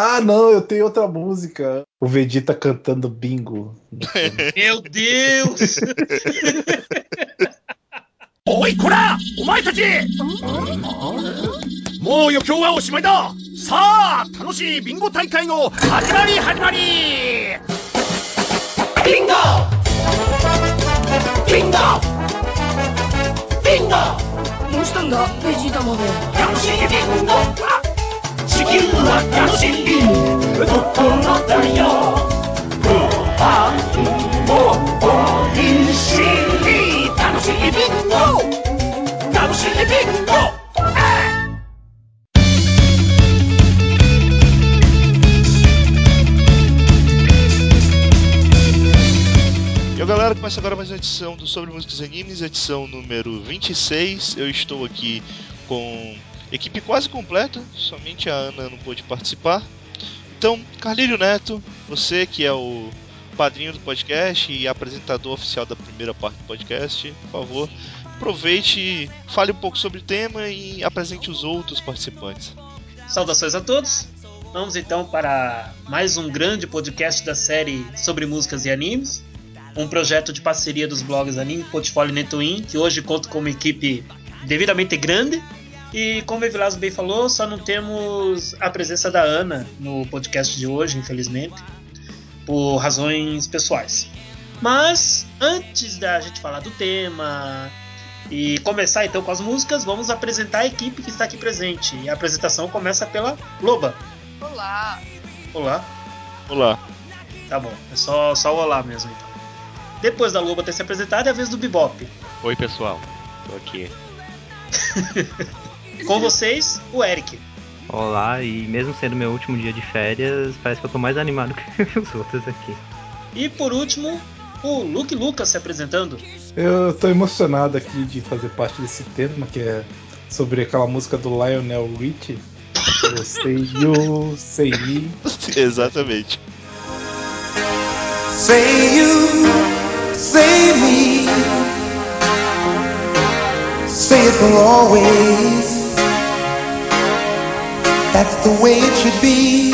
Ah, não, eu tenho outra música. O Vegeta cantando bingo. Meu Deus! Oi, Kura! お前たちもう余興はおしまいださあ楽しいビンゴ大会の始まり始まりビンゴビンゴビンゴどうしたんだベジータまで楽しいビンゴ 움직임 와카시기 도코노 다요 고한 모 어린 시리 당신이 빙고 당신이 빙고 galera, começa agora mais uma edição do Sobre Músicas e Animes, edição número 26. Eu estou aqui com equipe quase completa, somente a Ana não pôde participar. Então, Carlírio Neto, você que é o padrinho do podcast e apresentador oficial da primeira parte do podcast, por favor, aproveite, fale um pouco sobre o tema e apresente os outros participantes. Saudações a todos. Vamos então para mais um grande podcast da série sobre músicas e animes. Um projeto de parceria dos blogs Anime Portfólio Netwin, que hoje conta com uma equipe devidamente grande. E como o Evilazo bem falou, só não temos a presença da Ana no podcast de hoje, infelizmente, por razões pessoais. Mas antes da gente falar do tema e começar então com as músicas, vamos apresentar a equipe que está aqui presente. E a apresentação começa pela Loba. Olá. Olá. Olá. Tá bom, é só, só o olá mesmo então. Depois da Loba ter se apresentado, é a vez do Bebop. Oi, pessoal. Tô aqui. Com vocês, o Eric. Olá, e mesmo sendo meu último dia de férias, parece que eu tô mais animado que os outros aqui. E por último, o Luke Lucas se apresentando. Eu tô emocionado aqui de fazer parte desse tema, que é sobre aquela música do Lionel Richie. Eu sei you, sei me. Exatamente. Say you, say me. Say it for always. That's the way it should be.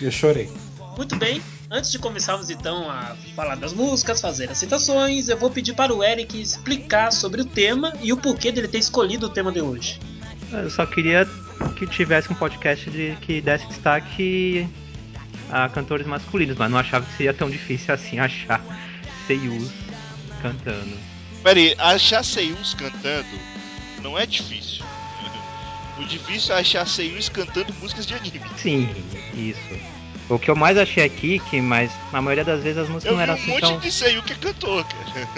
Eu chorei. Muito bem, antes de começarmos então a falar das músicas, fazer as citações, eu vou pedir para o Eric explicar sobre o tema e o porquê dele ter escolhido o tema de hoje. Eu só queria que tivesse um podcast de, que desse destaque a cantores masculinos, mas não achava que seria tão difícil assim achar seiyus cantando. Peraí, achar seiyus cantando não é difícil. O difícil é achar seiyus cantando músicas de anime. Sim, isso. O que eu mais achei aqui, que mas na maioria das vezes as músicas Eu não eram um assim monte tão. de seiyu que é cantor, cara.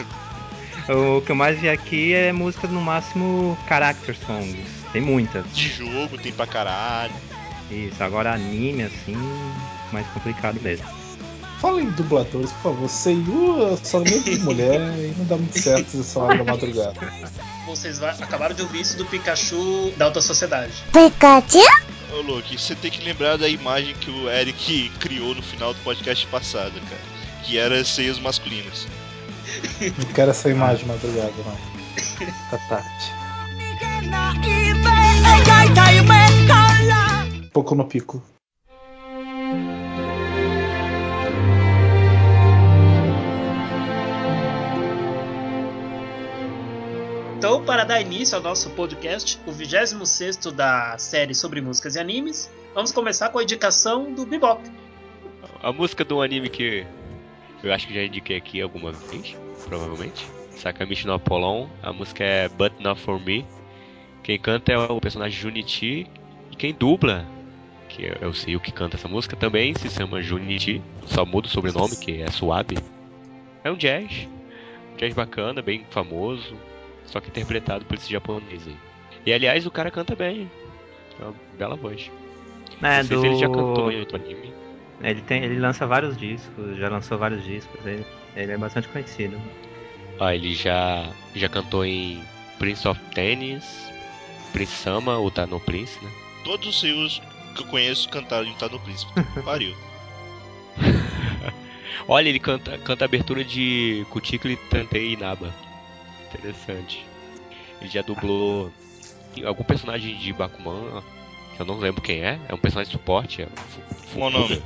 O que eu mais vi aqui é músicas no máximo character songs. Tem muitas. De jogo, tem pra caralho. Isso, agora anime assim, mais complicado mesmo. Fala em dubladores, por favor. Seiyu é somente de mulher e não dá muito certo essa hora da madrugada. Vocês vai- acabaram de ouvir isso do Pikachu da Alta Sociedade. Ô, Luke, você tem que lembrar da imagem que o Eric criou no final do podcast passado, cara. Que era seios masculinos. Não quero essa imagem de madrugada, não. Tá tarde. Pouco no pico. Então, para dar início ao nosso podcast, o 26 da série sobre músicas e animes, vamos começar com a indicação do Bebop. A música do anime que eu acho que já indiquei aqui alguma vez, provavelmente. Sakamichi no Apollon. A música é But Not For Me. Quem canta é o personagem Junichi. E quem dubla, que é o Seiyu que canta essa música, também se chama Junichi. Só muda o sobrenome, que é Suabe. É um jazz. Um jazz bacana, bem famoso. Só que interpretado por esse japonês aí. E aliás, o cara canta bem. É uma bela voz. É, Não sei do... se ele já cantou em outro anime. Ele, tem, ele lança vários discos, já lançou vários discos, ele, ele é bastante conhecido. Ah, ele já, já cantou em Prince of Tennis, Prince Sama, ou tá no Prince, né? Todos os seiyus que eu conheço cantaram em Tá no Príncipe. Pariu. Olha, ele canta, canta a abertura de Cutícula e Tantei Inaba. Interessante. Ele já dublou algum personagem de Bakuman, que eu não lembro quem é, é um personagem de suporte, é o Fukuda. nome?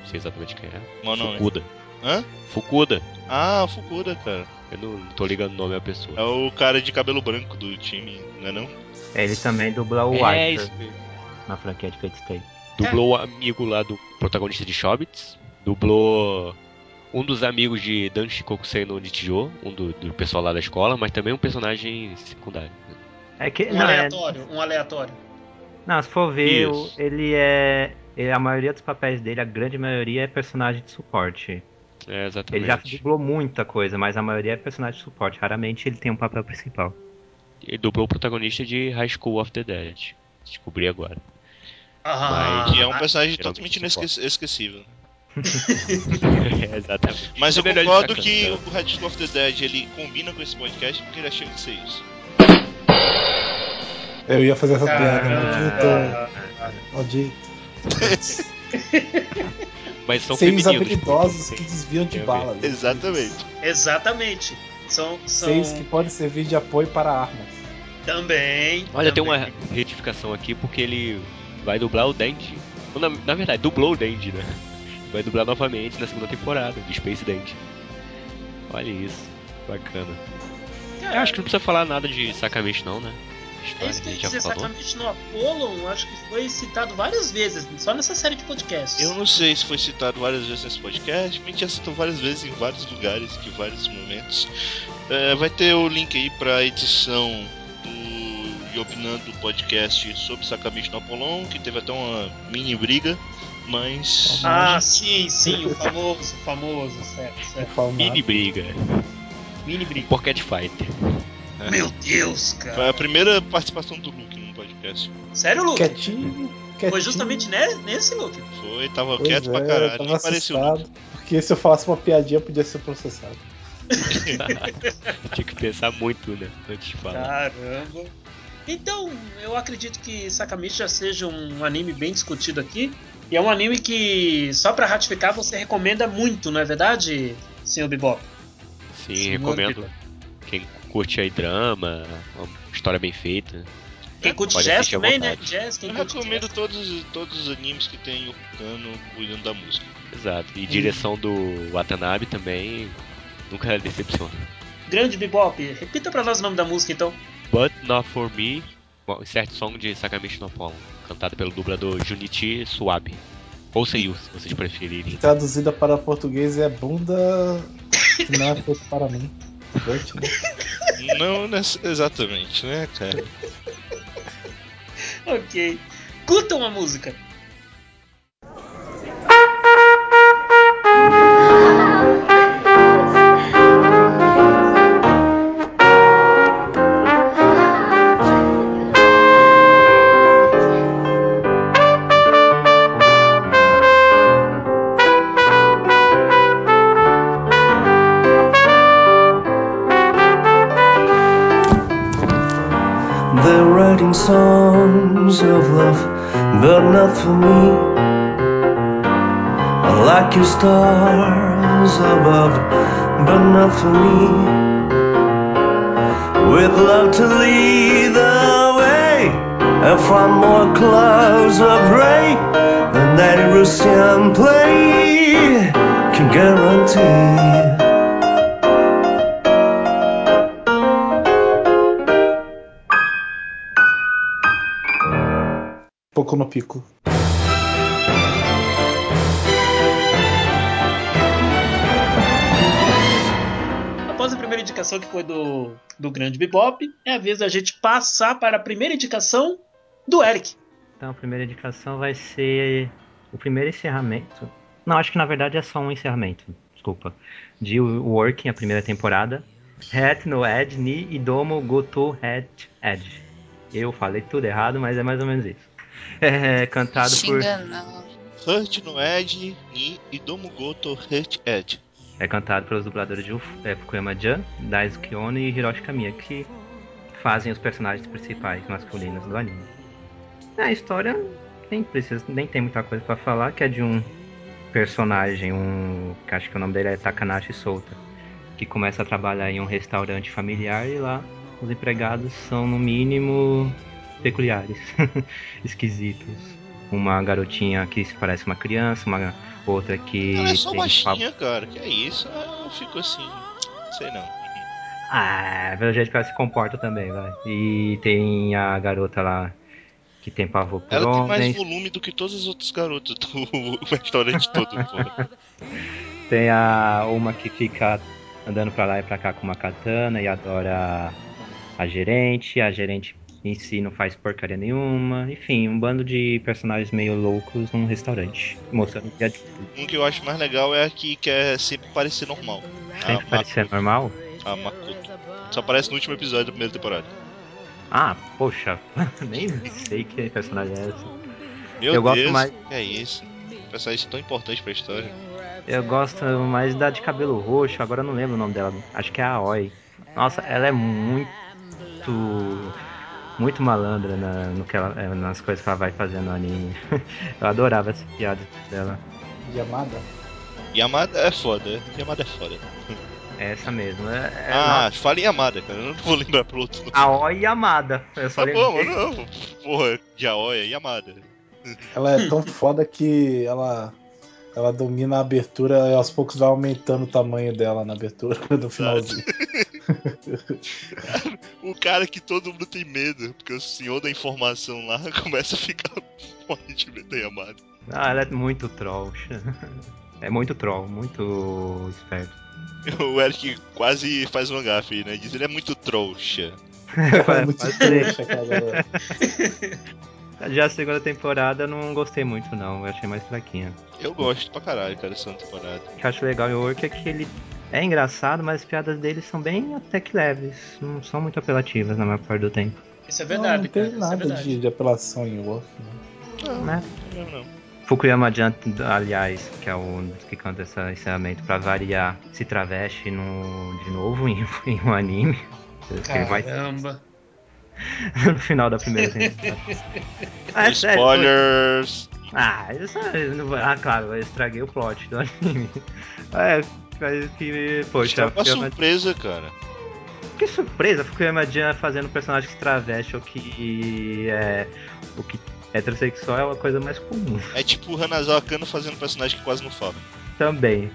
Não sei exatamente quem é. Qual o nome? Fukuda. Hã? Fukuda. Ah, o Fukuda, cara. Eu não, não tô ligando o nome à pessoa. É o cara de cabelo branco do time, não é não? Ele também dubla o É, Arthur isso mesmo. na franquia de Fate Stay. Dublou o amigo lá do protagonista de Shobits. Dublou um dos amigos de Dan Shikokusei no Nichijou, um do, do pessoal lá da escola, mas também um personagem secundário. É que, Um não, é, aleatório, um aleatório. não, se for ver, o- ele é, ele- A maioria dos papéis dele, a grande maioria é personagem de suporte. É, Ele já exatamente. dublou muita coisa, mas a maioria é personagem de suporte. Raramente ele tem um papel principal. Ele dublou o protagonista de High School of the Dead. Descobri agora. Ah, Mas- Que é um personagem totalmente suporte. É, exatamente. Mas eu É ele concordo que o Red School of the Dead ele combina com esse podcast porque ele achei de ser isso. Eu ia fazer essa piada, maldito. Maldito. Mas são Seios femininos. habilidosos que desviam de tem balas. Exatamente. Exatamente. São, são Seios que podem servir de apoio para armas. também. Olha, tem também. uma retificação aqui porque ele vai dublar o Dandy. Na, na verdade, dublou o Dandy, né? Vai dublar novamente na segunda temporada de Space Dandy. Olha isso, bacana. Eu acho que não precisa falar nada de Sakamichi não, né? É História isso que que a gente já dizer, falou. Sakamichi no Apollo, acho que foi citado várias vezes, só nessa série de podcasts. Eu não sei se foi citado várias vezes nesse podcast, mas a gente já citou várias vezes em vários lugares, em vários momentos. É, vai ter o link aí pra edição do Yopinando podcast sobre Sakamichi no Apollon, que teve até uma mini briga, mas. Ah, sim, sim, o famoso, o famoso, certo, certo. Mini briga. Mini briga. Pocket Fighter. é, Meu Deus, Foi cara. a primeira participação do Luke no podcast. Sério, Luke? Quietinho, quietinho. Foi justamente ne- nesse, Luke. Foi, tava Pois quieto é, pra caralho, tava apareceu. Porque se eu falasse uma piadinha, eu podia ser processado. Tinha que pensar muito, né? Antes de falar. Caramba. Então, eu acredito que Sakamichi já seja um anime bem discutido aqui. E é um anime que, só pra ratificar, você recomenda muito, não é verdade, senhor Bebop? Sim, Senhor recomendo. Bebop. Quem curte aí drama, uma história bem feita. Quem curte Pode jazz também, né? Jazz, quem Eu curte recomendo jazz. todos, todos os animes que tem o Kano cuidando da música. Exato. E direção do Watanabe também nunca decepciona. Grande Bebop, repita pra nós o nome da música então. But Not For Me, certo song de Sakamichi no Apollo, cantado pelo dublador Junichi Suabe. Ou Seiyu, se vocês preferirem. Traduzida para português é bunda que não é feito para mim. Né? Não exatamente, né, cara? Ok. Curtam a música. Writing songs of love, but not for me. I like your stars above, but not for me. With love to lead the way, and find more clouds of rain than that Russian play can guarantee. Pouco no pico. Após a primeira indicação que foi do, do Grande Bebop, é a vez da gente passar para a primeira indicação do Eric. Então a primeira indicação vai ser o primeiro encerramento. Não, acho que na verdade é só um encerramento. Desculpa. De Working, a primeira temporada. Het no Edge ni Idomo Goto Het Edge. Eu falei tudo errado, mas é mais ou menos isso. É cantado por. Xinga não. Hurt no Edge e Domugoto Hurt Edge. É cantado pelos dubladores de Uf- é, Fukuyama-Jan, Daisuke Ono e Hiroshi Kamiya, que fazem os personagens principais masculinos do anime. A história nem precisa, nem tem muita coisa pra falar, que é de um personagem, um que acho que o nome dele é Takanashi Souta, que começa a trabalhar em um restaurante familiar e lá os empregados são no mínimo peculiares, esquisitos. Uma garotinha que se parece uma criança, uma outra que. Ela é só baixinha, cara. Que é isso? Ah, Eu fico assim. Sei não. Ah, pelo jeito que ela se comporta também, vai. E tem a garota lá que tem pavor por Ela tem mais homens. volume do que todos os outros garotos do restaurante todo. Tem a uma que fica andando pra lá e pra cá com uma katana e adora a gerente. A gerente em si não faz porcaria nenhuma. Enfim, um bando de personagens meio loucos num restaurante. Mostrando que é Um que eu acho mais legal é a que quer sempre parecer normal. sempre A, parecer normal. Ma a Makoto. Só aparece no último episódio da primeira temporada. Ah, poxa, nem sei que personagem é essa. Meu Eu gosto Deus, mais- que é isso? Personagem tão importante pra história. Eu gosto mais da de cabelo roxo, agora eu não lembro o nome dela. Acho que é a Aoi. Nossa, ela é muito. Muito malandra na- no que ela, é, nas coisas que ela vai fazendo no anime. Eu adorava essa piada dela. Yamada. Yamada é foda. Yamada é foda. É essa mesmo. É, é Ah, fala em Yamada, cara. Eu não vou lembrar pro outro. nome. Aoi Yamada. Eu só Tá bom, lembrei. mano. Não. Porra, Yaoi é Yamada. Ela é tão foda que ela, ela domina a abertura e aos poucos vai aumentando o tamanho dela na abertura do finalzinho. O cara que todo mundo tem medo, porque o senhor da informação lá começa a ficar morrendo de medo da Yamada. Ah, ela é muito troll. É muito troll, muito esperto. O Eric quase faz uma gafe, né? Diz ele é muito trouxa. É muito trouxa, cara. Já a segunda temporada eu não gostei muito não, eu achei mais fraquinha. Eu gosto pra caralho, cara, dessa temporada. O que eu acho legal em Work é que ele é engraçado, mas as piadas dele são bem até que leves, não são muito apelativas na maior parte do tempo. Isso é Não, verdade, não tem cara. É nada verdade. de, de apelação em Work. Né? Não, Né? não, não. Fukuyama Jan, aliás, que é o que canta esse encerramento, pra variar, se traveste no, de novo em, em um anime. Ele vai Caramba. no final da primeira temporada. Ah, é sério, Spoilers! Ah, isso é- não vai- ah, claro, eu estraguei o plot do anime. É, mas que. Poxa, é uma surpresa, cara. que surpresa, Fukuyama Jan fazendo um personagem que traveste ou que é. O que heterossexual é uma coisa mais comum. É tipo o Hanazawa Kano fazendo personagem que quase não fala. Também.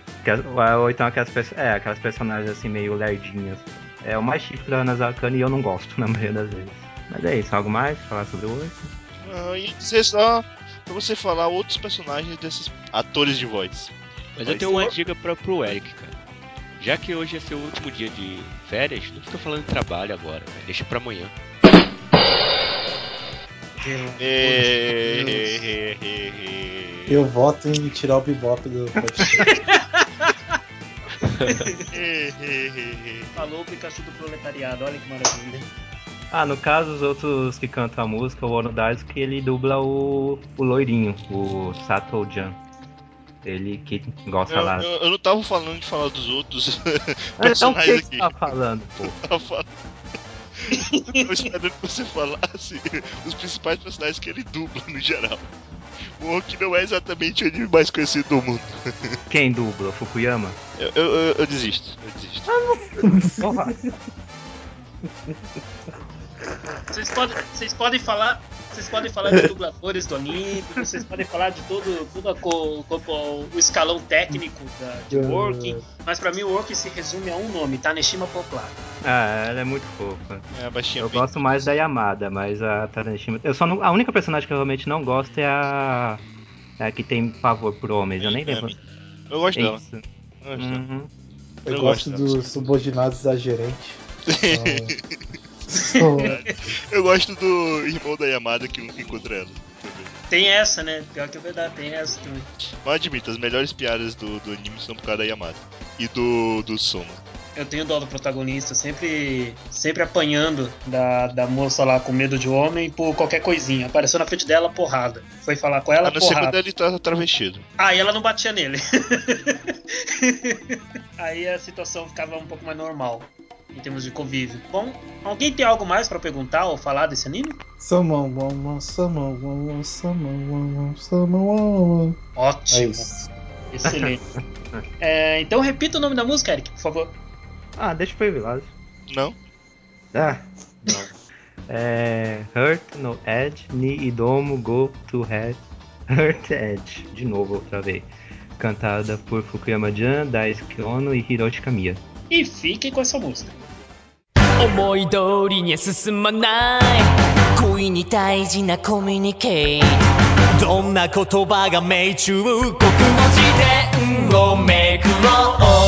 Ou então aquelas, é, aquelas personagens assim meio lerdinhas. É o mais típico da Nazakana e eu não gosto na maioria das vezes. Mas é isso, algo mais pra falar sobre o Work? Ah, e dizer só pra você falar outros personagens desses atores de voz. Mas eu tenho uma dica pra, pro Eric, cara. Já que hoje é seu último dia de férias, não fica falando de trabalho agora, velho. Deixa pra amanhã. Eu voto em tirar o bebop do podcast. Falou o Pikachu do proletariado, olha que maravilha. Ah, no caso, os outros que cantam a música, o Ono que ele dubla o, o loirinho, o Sato Jan. Ele que gosta Eu, lá. eu- eu não tava falando de falar dos outros Então o que personagens que aqui. você tá falando, pô? Tava falando- Eu tava esperando que você falasse os principais personagens que ele dubla no geral. O Oki não é exatamente o anime mais conhecido do mundo. Quem dubla? O Fukuyama? Eu, eu, eu- eu desisto, eu desisto. Porra. Vocês podem, vocês podem falar. Vocês podem falar de dubladores do anime, vocês podem falar de todo, todo a co- co- o escalão técnico da, de Working, mas pra mim o Working se resume a um nome, Taneshima Poplar. Ah, ela é muito fofa. É, a baixinha Eu bem- gosto mais da Yamada, mas a Taneshima. Eu só não... A única personagem que eu realmente não gosto é a. É a que tem pavor por homens. Eu nem lembro. Eu gosto dela. Isso. Eu gosto dela. Uhum. Eu, Eu gosto gosto dos subordinados da gerente. Então, Eu gosto do irmão da Yamada que encontra ela. Tem essa, né? Pior que é verdade, tem essa também. Mas admito, as melhores piadas do, do anime são por causa da Yamada. E do, do Soma. Eu tenho dó do protagonista, sempre, sempre apanhando da, da moça lá com medo de homem por qualquer coisinha. Apareceu na frente dela, porrada. Foi falar com ela, Ah, na segunda porrada. ele tá travestido. Aí ela não batia nele. Aí a situação ficava um pouco mais normal em termos de convívio. Bom, alguém tem algo mais pra perguntar ou falar desse anime? Summon, one, summon, one. É Ótimo, isso. excelente. É, então repita o nome da música, Eric, por favor. Ah, deixa pra Evilásio. Não? Ah, não. é Hurt no Edge, Ni Idomo Go to Head, Hurt Edge, de novo outra vez. Cantada por Fukuyama-jan, Daisuke Ono e Hiroshi Kamiya. E fiquem com essa música. 思い通りに進まない。恋に大事なコミュニケートどんな言葉が命中？国語辞典をめくろう。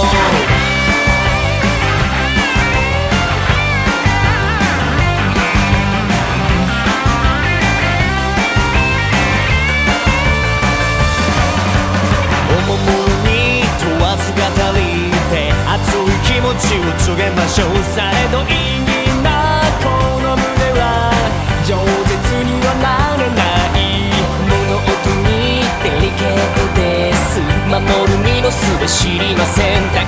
ちを告げましょうされど意義なこの胸は饒舌にはならない物音にデリケートです守る身のすべ知りません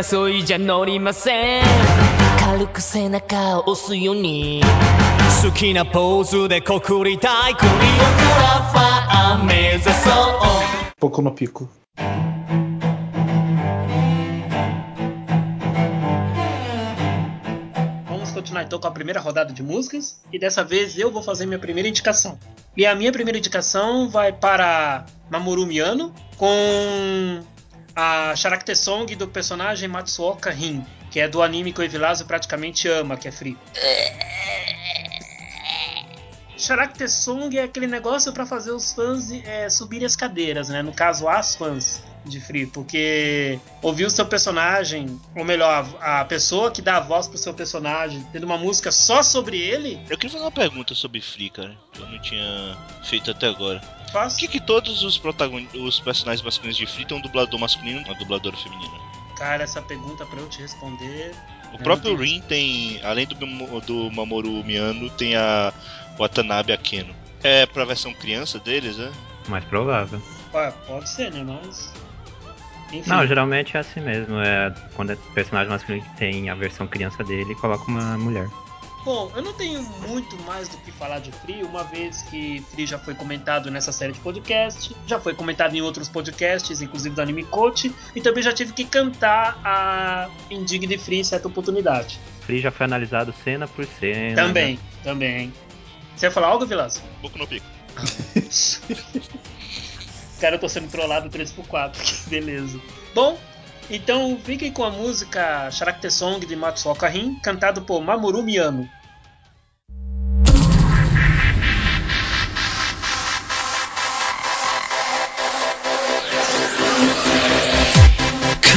誘いじゃ乗りません軽く背中を押すように好きなポーズで告りたいコリオグラファー目指そう Pouco no pico. Vamos continuar então com a primeira rodada de músicas. E dessa vez eu vou fazer minha primeira indicação. E a minha primeira indicação vai para Mamoru Miyano com a Character Song do personagem Matsuoka Rin, que é do anime que o Evilásio praticamente ama, que é Free. Character Song é aquele negócio para fazer os fãs é, subirem as cadeiras, né? No caso, as fãs de Free, porque ouvir o seu personagem, ou melhor, a a pessoa que dá a voz pro seu personagem, tendo uma música só sobre ele, Eu queria fazer uma pergunta sobre Free, cara, que eu não tinha feito até agora. faz. Por que, que todos os, protagon... os personagens masculinos de Free têm um dublador masculino e uma dubladora feminina? Cara, essa pergunta pra eu te responder. O próprio Rin tem, além do, do Mamoru Miyano, tem a Watanabe Akeno. É pra versão criança deles, né? Mais provável. Ué, pode ser, né? Mas. Enfim. Não, geralmente é assim mesmo. É quando é personagem masculino que tem a versão criança dele, coloca uma mulher. Bom, eu não tenho muito mais do que falar de Free, uma vez que Free já foi comentado nessa série de podcast, já foi comentado em outros podcasts, inclusive do Anime Coach, e também já tive que cantar a Indigna Free em certa oportunidade. Free já foi analisado cena por cena. Também, também. Você ia falar algo, Vilas? Boku no Pico. Cara, eu tô sendo trollado 3x4, que beleza. Bom, então fiquem com a música Character Song de Matsuoka Rin, cantado por Mamoru Miyano.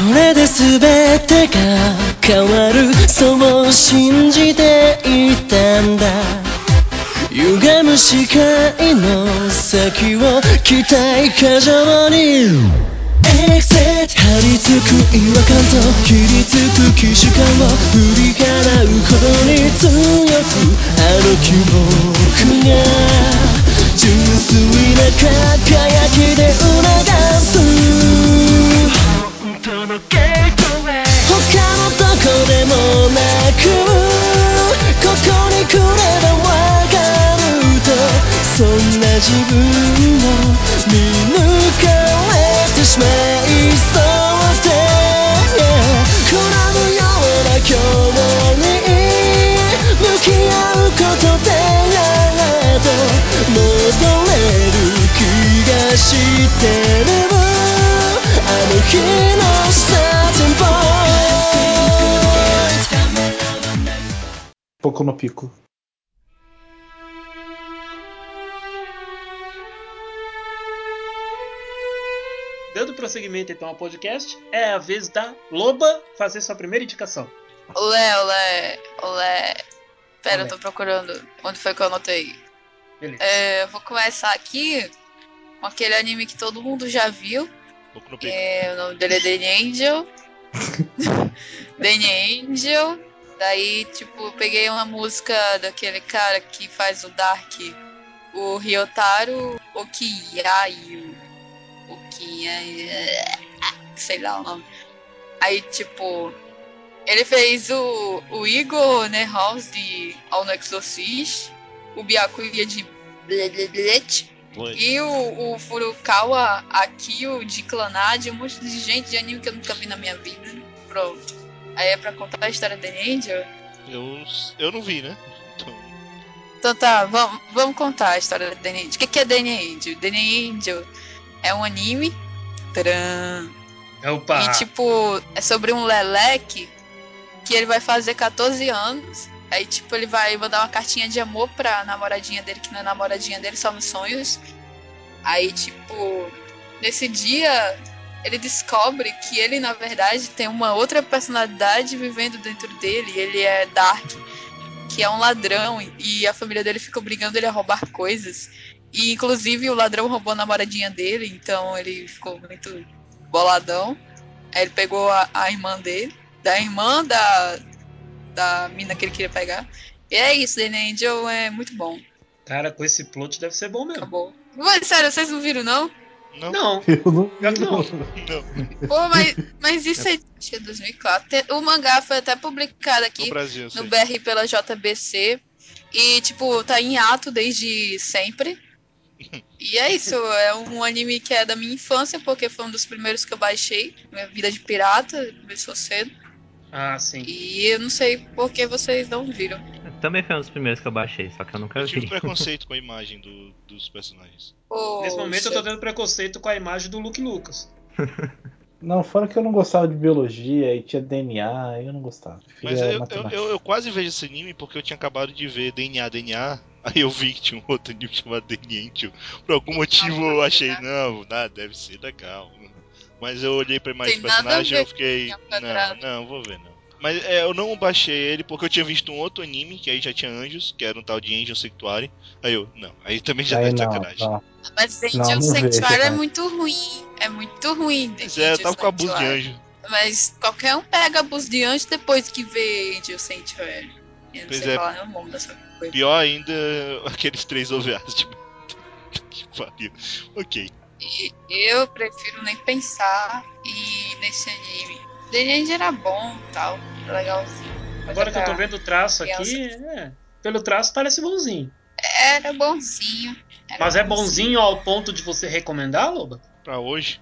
これで全てが変わるそう信じていたんだ 歪む視界の先を期待過剰に。Exit 張り付く違和感と切りつく既視感を振り払うことに強くあの記憶が。純粋な輝きで促す。他のどこでもなくそんな自分を見抜かれてしまいそうでくらむような今日に向き合うことでやっと戻れる気がしてる。あの日のスターティングポイント Pouco no pico. Prosseguimento então ao podcast, é a vez da Loba fazer sua primeira indicação. Olé, olé, olé. Pera, Olé. eu tô procurando onde foi que eu anotei. Beleza. É, eu vou começar aqui com aquele anime que todo mundo já viu. É, o nome dele é Danny Angel. Danny Angel. Daí, tipo, eu peguei uma música daquele cara que faz o Dark, o Ryotaro Okiyayu. Okiyayu. Sei lá o nome. Aí, tipo, ele fez o, o Igor Nerhaus de All No Exorcist, o Byakuya de Bleblet, Foi. e o, o Furukawa Akio de Clanad, um monte de gente de anime que eu nunca vi na minha vida. Pronto. Aí é pra contar a história da Angel. Eu, eu não vi, né? Então, Então tá, vamos, vamos contar a história da Danny Angel. O que, que é Danny Angel? Danny Angel é um anime. Tcharam. Opa! E tipo, é sobre um Leleque que ele vai fazer 14 anos. Aí, tipo, ele vai mandar uma cartinha de amor pra namoradinha dele, que não é namoradinha dele, só nos sonhos. Aí, tipo, nesse dia ele descobre que ele, na verdade, tem uma outra personalidade vivendo dentro dele. Ele é Dark, que é um ladrão, e a família dele fica obrigando ele a roubar coisas. E, inclusive, o ladrão roubou a namoradinha dele, então ele ficou muito boladão. Aí ele pegou a, a irmã dele, da irmã da, da mina que ele queria pegar. E é isso, The Angel é muito bom. Cara, com esse plot deve ser bom mesmo. Acabou. Mas, sério, vocês não viram, não? não, Não, Eu não vi, não. não. Pô, mas, mas isso é, acho que é 2004. Te- O mangá foi até publicado No aqui Brasil, eu no. BR pela JBC. E, tipo, tá em ato desde sempre. E é isso, é um anime que é da minha infância, porque foi um dos primeiros que eu baixei. Minha vida de pirata começou cedo. Ah, sim. E eu não sei por que vocês não viram. Também foi um dos primeiros que eu baixei, só que eu nunca Eu tive vi. preconceito com a imagem do- dos personagens. Nesse momento eu tô tendo preconceito com a imagem do Luke Lucas. Não, fora que eu não gostava de biologia e tinha DNA, eu não gostava. Mas eu, eu, eu, eu quase vejo esse anime porque eu tinha acabado de ver DNA, DNA. Aí eu vi que tinha um outro anime chamado DNA Angel. Por algum motivo eu achei, não, nada, deve ser legal. Mas eu olhei pra imagem do personagem e eu fiquei. Não, não, vou ver não. Mas é, eu não baixei ele porque eu tinha visto um outro anime que aí já tinha anjos, que era um tal de Angel Sanctuary. Aí eu, não, aí também já Aí tá de sacanagem. não. Mas Angel não Sanctuary é muito ruim. É muito ruim. Mas é, eu tava com abuso de anjo. Mas qualquer um pega abuso de anjo depois que vê Angel Sanctuary. Eu não Pois sei é. falar o nome dessa coisa. Pior ainda, aqueles três OVAs, tipo. que pariu. Ok. E eu prefiro nem pensar e nesse anime. The Angel era bom e tal, legalzinho. Mas Agora que eu tô vendo o traço criança. aqui, é, pelo traço parece bonzinho. Era bonzinho. era Mas é bonzinho ao ponto de você recomendar, Loba? Pra hoje.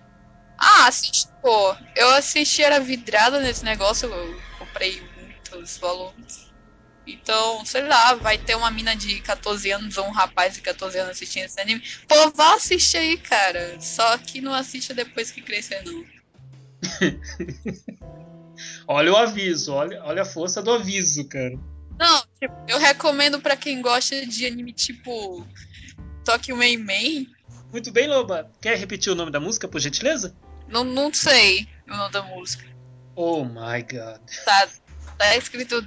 Ah, assisti, pô. Eu assisti, era vidrada nesse negócio, eu comprei muitos volumes. Então, sei lá, vai ter uma mina de 14 anos ou um rapaz de 14 anos assistindo esse anime. Pô, vá assistir aí, cara. Só que não assista depois que crescer, não. Olha o aviso, olha, olha a força do aviso, cara. Não, tipo, eu recomendo pra quem gosta de anime tipo Tokyo Man Man. Muito bem, Loba. Quer repetir o nome da música, por gentileza? Não, não sei o nome da música. Oh my god. Tá, tá escrito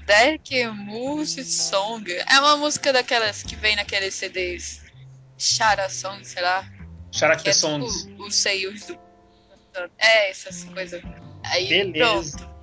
Moose Song. É uma música daquelas que vem naqueles CDs Shara Song, sei lá. Que Character é Songs. tipo os seios do. É, essas coisas. Aí, Beleza. pronto.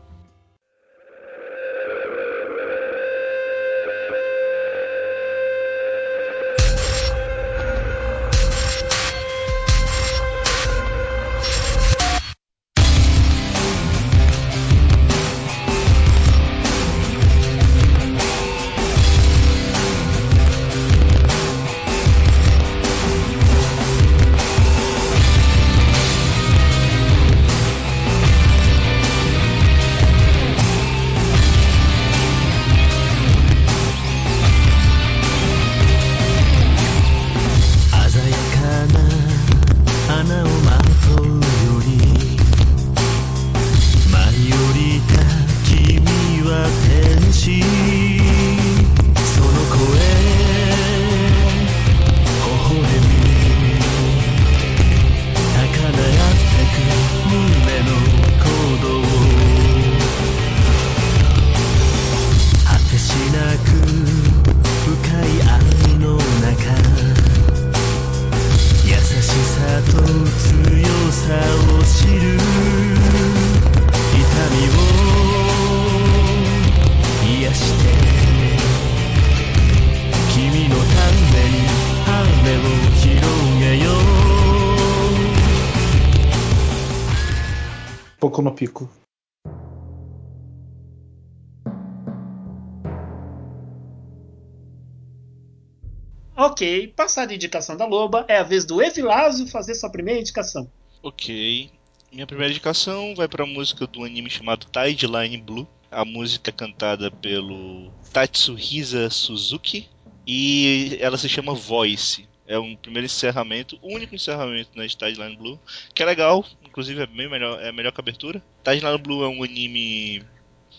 Ok, passada a indicação da Loba, é a vez do Evilásio fazer sua primeira indicação. Ok. Minha primeira indicação vai pra música do anime chamado Tideline Blue. A música é cantada pelo Tatsuhisa Suzuki e ela se chama Voice. É um primeiro encerramento, o único encerramento né, de Tideline Blue, que é legal, inclusive é bem melhor, é melhor que a abertura. Tideline Blue é um anime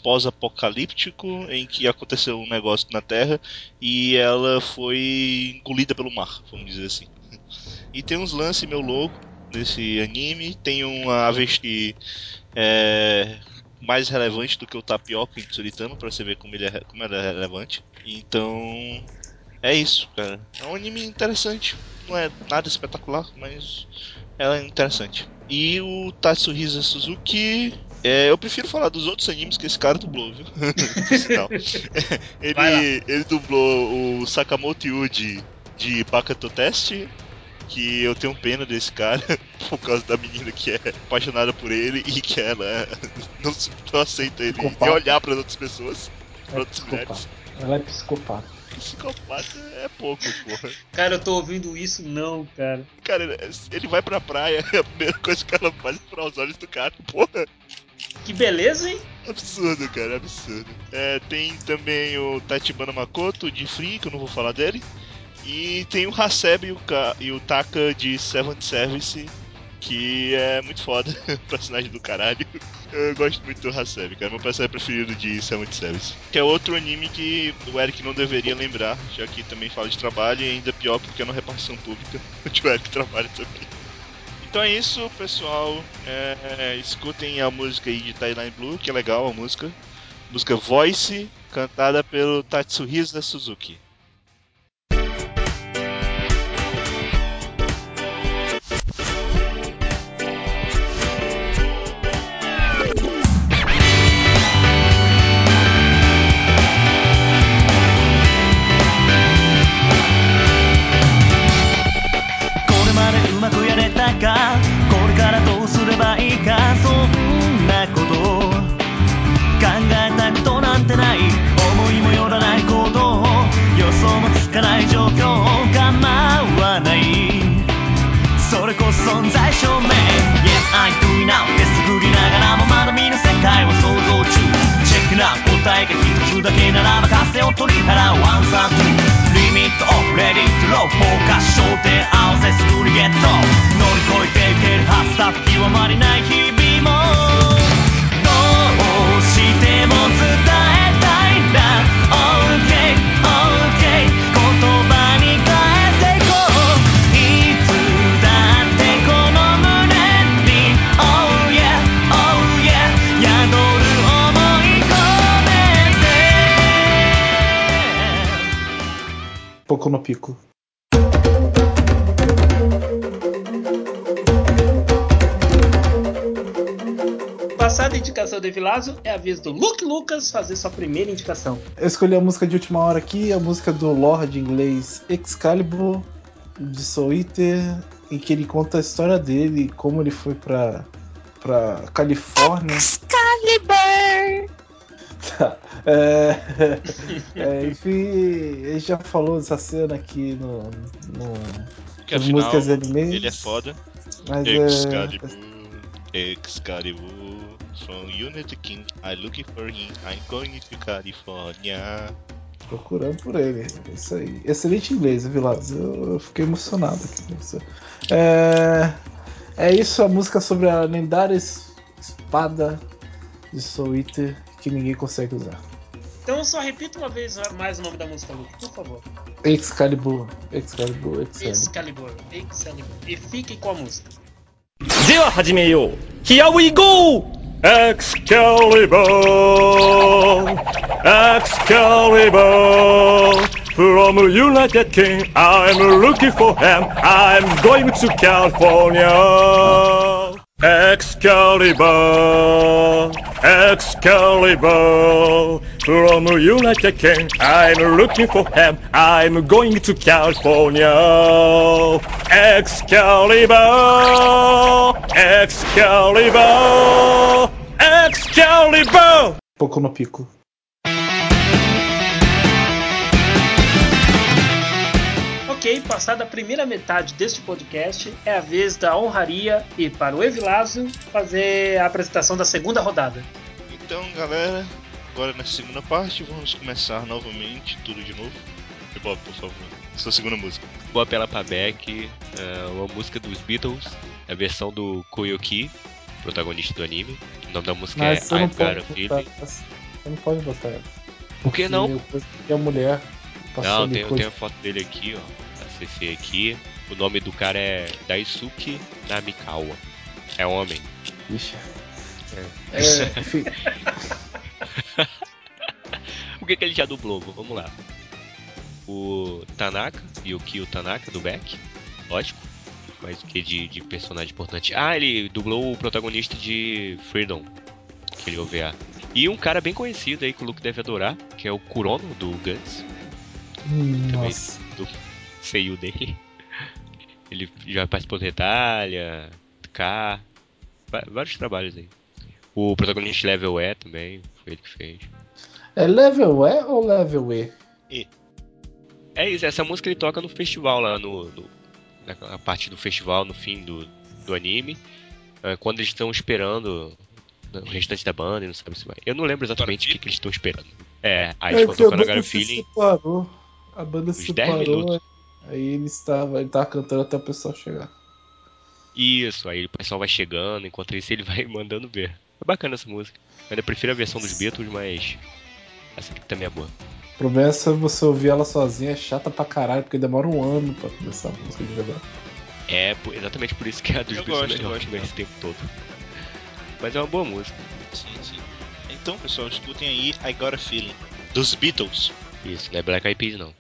pós-apocalíptico em que aconteceu um negócio na Terra e ela foi engolida pelo mar, vamos dizer assim. E tem uns lances meu louco nesse anime, tem uma avesti é, mais relevante do que o Tapioca em Tsuritano, pra você ver como ele é, como ele é relevante. Então, é isso, cara. É um anime interessante, não é nada espetacular, mas é interessante. E o Tatsuhisa Suzuki. É, eu prefiro falar dos outros animes que esse cara dublou, viu? Lá. ele, ele dublou o Sakamoto Yuji de Bakato Test, que eu tenho pena desse cara por causa da menina que é apaixonada por ele e que ela não, não aceita ele nem olhar para outras pessoas, É outras mulheres. Ela é psicopata. Psicopata é pouco, porra. Cara, eu tô ouvindo isso não, cara. Cara, ele vai pra praia, a primeira coisa que ela faz é furar os olhos do cara, porra. Que beleza, hein? Absurdo, cara, absurdo. É, tem também o Tachibana Makoto de Free, que eu não vou falar dele. E tem o Haseb e o, Ka- e o Taka de Seventh Service, que é muito foda, personagem do caralho. Eu gosto muito do Haseb, cara, meu personagem preferido de Seventh Service. Que é outro anime que o Eric não deveria lembrar, já que também fala de trabalho e ainda pior porque é na repartição pública, onde o Eric trabalha também. Então é isso, pessoal. É, escutem a música aí de Tideline Blue, que é legal a música. Música Voice, cantada pelo Tatsuhisa Suzuki. てない思いもよらないことを予想もつかない状況構わない。それこそ存在証明。Yes I do it now. 手探りながらもまだ見ぬ世界を想像中。チェックな答えが一つだけならば風を取り払う。ワンサートリミットオフレディトローフォーカス焦点合わせ。すぐにゲット乗り越えていけるはずだ極まりない日々。Boku no Pico. Passada a indicação do Evilásio, é a vez do Luke Lucas fazer sua primeira indicação. Eu escolhi a música de última hora aqui, a música do Lorde inglês Excalibur, de Soul Eater, em que ele conta a história dele, como ele foi pra, pra Califórnia. Excalibur! Tá. É, é, enfim, ele já falou dessa cena aqui no. no Que afinal, músicas e animes. ele é foda. mas é, Excalibur, Excalibur, from Unity King, I'm looking for him, I'm going to California. procurando por ele. É isso aí. Excelente inglês, Vilas. Eu, eu fiquei emocionado aqui. É, é isso, a música sobre a lendária es- espada de Soul Eater que ninguém consegue usar. Então só repita uma vez mais o nome da música, Luke, por favor. Excalibur, Excalibur, Excalibur. Excalibur, Excalibur. E fique com a música. では始めよう Here we go! Excalibur Excalibur From United King I'm looking for him I'm going to California Excalibur Excalibur from United King. I'm looking for him. I'm going to California. Excalibur, Excalibur, Excalibur. Pouco no pico. Ok, passada a primeira metade deste podcast, é a vez da honraria e para o Evilásio fazer a apresentação da segunda rodada. Então, galera, agora na segunda parte vamos começar novamente tudo de novo. E Bob, por favor, sua segunda música. Vou apelar pra Beck, é, uma música dos Beatles, a versão do Koyoki, protagonista do anime. O nome da música Mas é I've Got a Feeling. Você não pode botar essa. Por que não? Porque a mulher passou Não, tem, eu tenho a foto dele aqui, ó. CC aqui. O nome do cara é Daisuke Namikawa. É homem. Ixi. É. É, o que, que ele já dublou? Vamos lá. O Tanaka, Yukio Tanaka, do Beck. Lógico. Mas o que de, de personagem importante? Ah, ele dublou o protagonista de Freedom. Aquele OVA. E um cara bem conhecido aí que o Luke deve adorar, que é o Kurono, do Guns. Hum, Também Nossa. Seio dele. Ele já participou de Retalha, K, vários trabalhos aí. O protagonista de Level E também, foi ele que fez. É level E ou level E? É isso, essa música ele toca no festival lá, no, no- na parte do festival, no fim do, do anime. é, quando eles estão esperando o restante da banda e não sabe se vai. Eu não lembro exatamente o que, que eles estão esperando. É, aí eles É a tocando a banda Gara se Feeling. separou. A banda se Uns 10 separou. minutos. Aí ele estava, ele tava cantando até o pessoal chegar. Isso, aí o pessoal vai chegando, enquanto isso ele vai mandando ver. É bacana essa música. Eu ainda prefiro a versão dos Beatles, mas essa aqui também é boa. O problema é você ouvir ela sozinha, é chata pra caralho, porque demora um ano pra começar a música de verdade. É exatamente por isso que a dos Eu Beatles gosto, é melhor eu gosto nesse tempo todo. Mas é uma boa música. Sim, sim. Então, pessoal, escutem aí I Got a Feeling, dos Beatles. Isso, não é Black Eyed Peas não.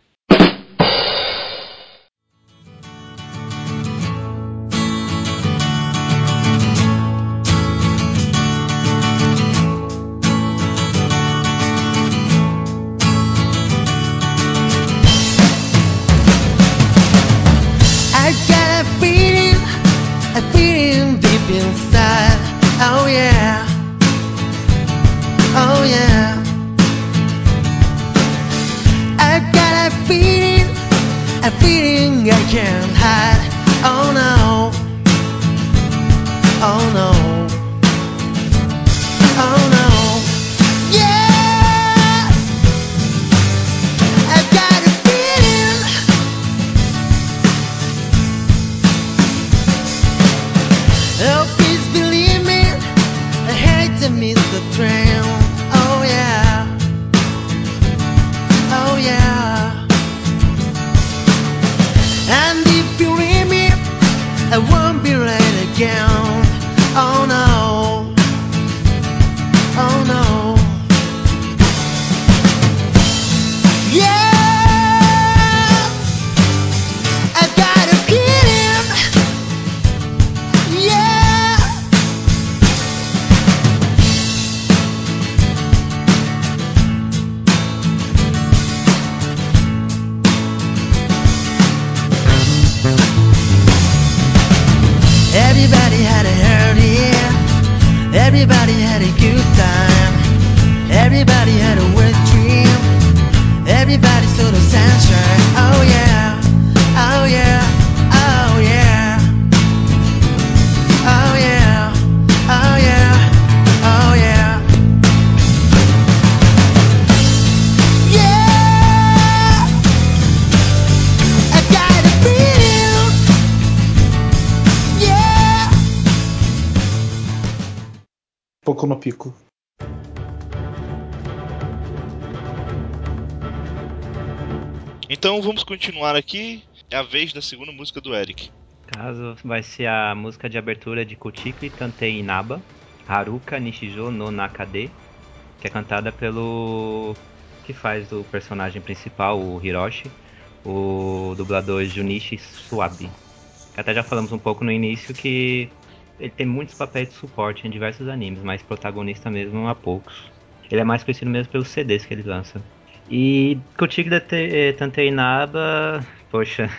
Pico. Então vamos continuar aqui. É a vez da segunda música do Eric. Caso vai ser a música de abertura de Kochiki Tantei Inaba, Haruka Nishijo no Nakade, que é cantada pelo que faz o personagem principal, o Hiroshi, o dublador Junichi Suabe. Que até já falamos um pouco no início que ele tem muitos papéis de suporte em diversos animes, mas protagonista mesmo há poucos. Ele é mais conhecido mesmo pelos CDs que ele lança. E Kotick da Te- Tantei Naba, poxa,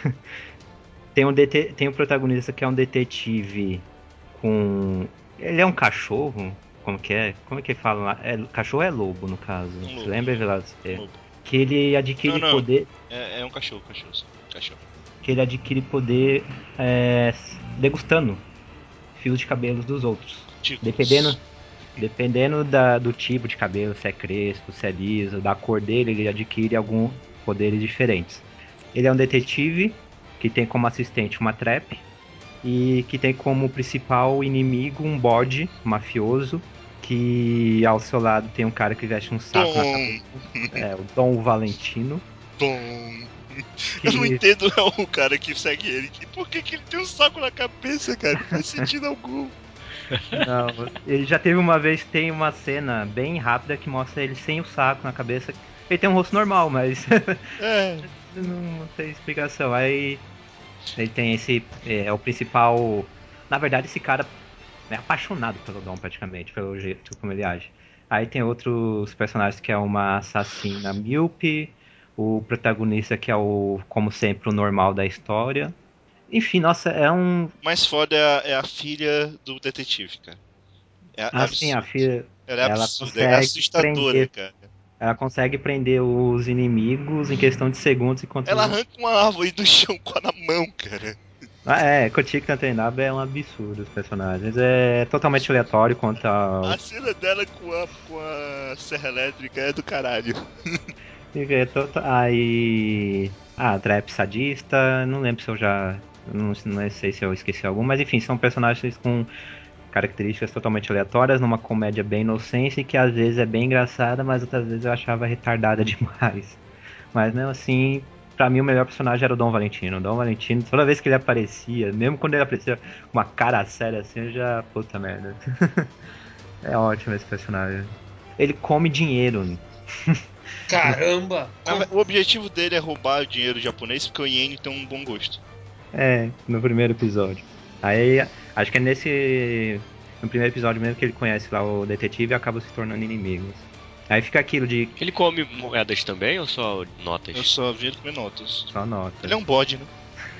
tem um, dete- tem um protagonista que é um detetive com. Ele é um cachorro? Como que é? Como é que fala lá? É, cachorro é lobo, no caso. Você lobo. lembra, Velasco? É. Lobo. Que ele adquire Não, não. poder. É, é um cachorro, cachorro. Cachorro. Que ele adquire poder é, degustando fios de cabelos dos outros. Ticos. Dependendo, dependendo da- do tipo de cabelo, se é crespo, se é liso, da cor dele, ele adquire alguns poderes diferentes. Ele é um detetive que tem como assistente uma trap e que tem como principal inimigo um bode mafioso que ao seu lado tem um cara que veste um saco na cabeça. É, o Dom Valentino. Eu não entendo não, o cara que segue ele. Por que, que ele tem um saco na cabeça, cara? Não faz sentido algum. Não, ele já teve uma vez, tem uma cena bem rápida que mostra ele sem o saco na cabeça. Ele tem um rosto normal, mas É. não tem explicação. Aí ele tem esse. É, o principal. Na verdade, esse cara é apaixonado pelo Dom, praticamente, pelo jeito como ele age. Aí tem outros personagens que é uma assassina míope, o protagonista que é o, como sempre, o normal da história. Enfim, nossa, é um. Mais foda é a, é a filha do detetive, cara. É, Assim, a filha. Ela é ela absurda, é assustadora, prender- cara. Ela consegue prender os inimigos em questão de segundos enquanto. Ela arranca uma árvore do chão com a mão, cara. Ah, é, Kotick Tantenaba é um absurdo os personagens. É totalmente aleatório quanto ao. A cena dela com a, com a serra elétrica é do caralho. É Aí. Ah, Trap sadista, não lembro se eu já. Não, não sei se eu esqueci algum, mas enfim, são personagens com características totalmente aleatórias, numa comédia bem inocente, que às vezes é bem engraçada, mas outras vezes eu achava retardada demais. Mas mesmo assim, pra mim o melhor personagem era o Dom Valentino. O Dom Valentino, toda vez que ele aparecia, mesmo quando ele aparecia com uma cara séria assim, eu já. Puta merda. é ótimo esse personagem. Ele come dinheiro. Caramba! O objetivo dele é roubar o dinheiro japonês porque o Iene tem um bom gosto. É, no primeiro episódio. Aí, acho que é nesse. No primeiro episódio mesmo que ele conhece lá o detetive e acaba se tornando inimigos. Aí fica aquilo de Ele come moedas também ou só notas? Eu só vi ele comer notas. só nota. Ele é um bode, né?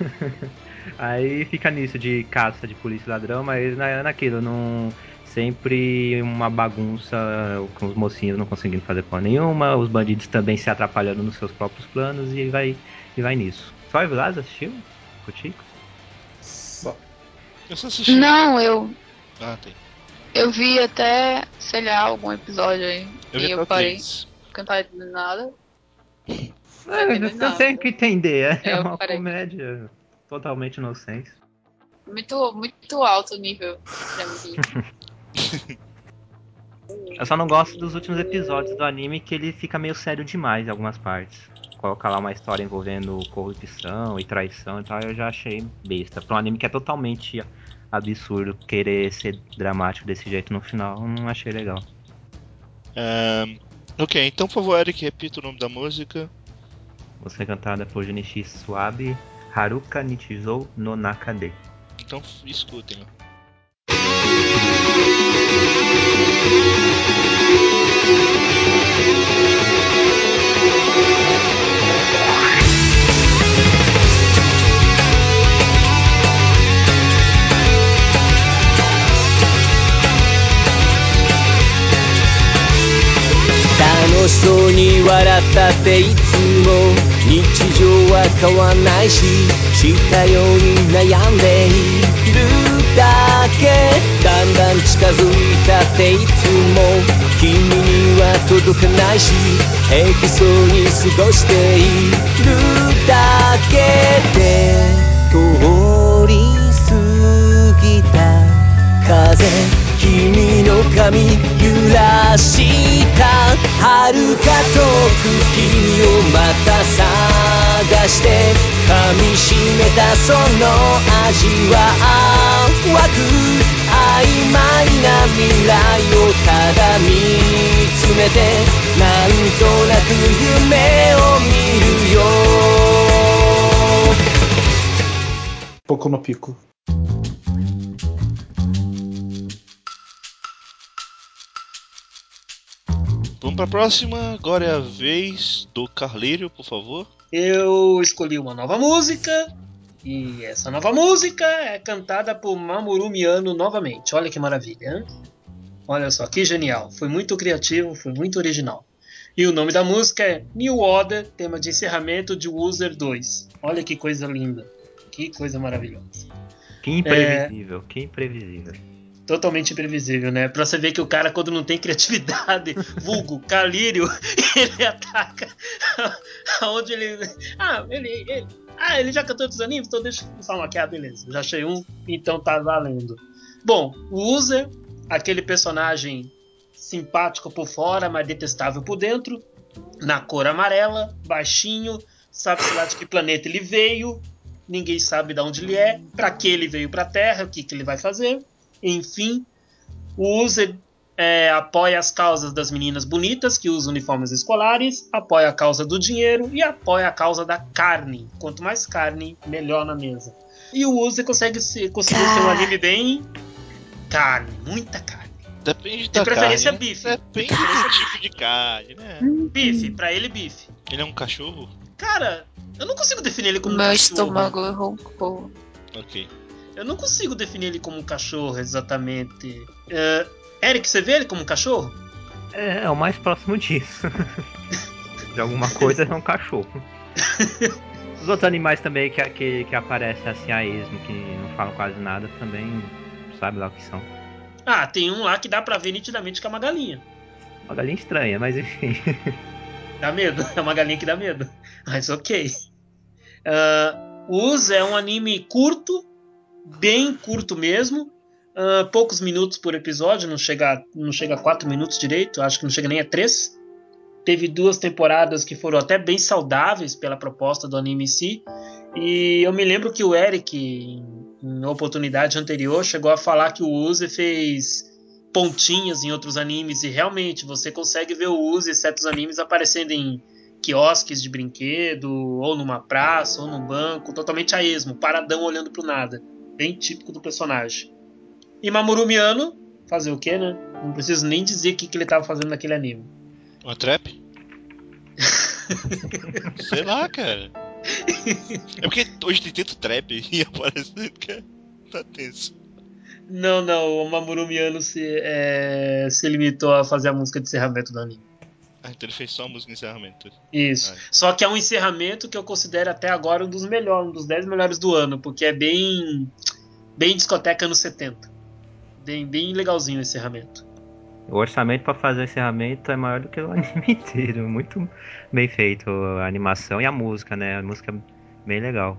Aí fica nisso de caça de polícia e ladrão, mas na, naquilo, não. Sempre uma bagunça com os mocinhos não conseguindo fazer porra nenhuma, os bandidos também se atrapalhando nos seus próprios planos e vai, e vai nisso. Só a Evilás assistiu? Cotico? Só. Eu só assisti. Não, eu, Ah, tem. eu vi até, sei lá, algum episódio aí. Eu e eu o parei, três. porque eu não tava entendendo nada. É, nada. tenho que entender, é Eu uma parei. comédia totalmente inocente. Muito, muito alto o nível pra mim. Eu só não gosto dos últimos episódios do anime que ele fica meio sério demais em algumas partes. Colocar lá uma história envolvendo corrupção e traição e tal, eu já achei besta. Pra um anime que é totalmente absurdo querer ser dramático desse jeito no final, eu não achei legal. Ahn, ok, então por favor, Eric, repita o nome da música. Música é cantada por Junichi Suabe, Haruka Nichizou no Nakade. Então escutem. ó. 楽しそうに笑ったっていつも日常は変わんないししたように悩んでいる。けだんだん近づいたっていつも君には届かないし平気そうに過ごしているだけで通り過ぎた風君の髪揺らした遥か遠く君をまたさ。探して噛みしめたその味は淡く曖昧な未来をただ見つめてなんとなく夢を見るよ Pouco no pico. Vamos para a próxima. Agora é a vez do Carleiro, por favor. Eu escolhi uma nova música. E essa nova música é cantada por Mamoru Miano novamente. Olha que maravilha, hein? Olha só, que genial. Foi muito criativo, foi muito original. E o nome da música é New Order, tema de encerramento de User 2. Olha que coisa linda. Que coisa maravilhosa. Que imprevisível, que imprevisível. Totalmente imprevisível, né? Pra você ver que o cara, quando não tem criatividade, vulgo, calírio, ele ataca aonde ele. Ah, ele, ele- Ah, ele já cantou outros animes? Então deixa eu falar aqui. Ah, beleza. Já achei um, então tá valendo. Bom, o User, aquele personagem simpático por fora, mas detestável por dentro, na cor amarela, baixinho, sabe-se lá de que planeta ele veio, ninguém sabe de onde ele é, pra que ele veio pra Terra, o que, que ele vai fazer. Enfim, o User é, apoia as causas das meninas bonitas que usam uniformes escolares, apoia a causa do dinheiro e apoia a causa da carne. Quanto mais carne, melhor na mesa. E o User consegue ser, conseguiu ser um anime bem carne, muita carne. Depende De da preferência carne. né? bife. Depende do tipo de carne, né? Bife, pra ele bife. Ele é um cachorro? Cara, eu não consigo definir ele como Meu um cachorro. estômago roncou. Ok. Eu não consigo definir ele como um cachorro exatamente. É, Eric, você vê ele como um cachorro? É, é o mais próximo disso. De alguma coisa é um cachorro. Os outros animais também que, que, que aparecem assim a esmo, que não falam quase nada, também sabe lá o que são. Ah, tem um lá que dá pra ver nitidamente que é uma galinha. Uma galinha estranha, mas enfim. Dá medo, é uma galinha que dá medo. Mas ok. Ah, o Uz é um anime curto, bem curto mesmo. ah, poucos minutos por episódio, não chega, não chega a 4 minutos direito, acho que não chega nem a 3. Teve duas temporadas que foram até bem saudáveis pela proposta do anime em si. E eu me lembro que o Eric, em, em oportunidade anterior, chegou a falar que o Uzi fez pontinhas em outros animes e realmente você consegue ver o Uzi e certos animes aparecendo em quiosques de brinquedo, ou numa praça, ou num banco, totalmente a esmo, paradão olhando pro nada. Bem típico do personagem. E Mamoru Miano, fazer o que, né? Não preciso nem dizer o que, que ele tava fazendo naquele anime. Uma trap? Sei lá, cara. É porque hoje tem tanto trap e aparecendo que é- tá tenso. Não, não, o Mamoru Miano se, é, se limitou a fazer a música de encerramento do anime. Ah, então ele fez só a música de encerramento. Isso. Ah, Só que é um encerramento que eu considero até agora um dos melhores, um dos 10 melhores do ano, porque é bem. bem discoteca anos 70. Bem, bem legalzinho o encerramento. O orçamento pra fazer o encerramento é maior do que o anime inteiro. Muito bem feito a animação e a música, né? A música é bem legal.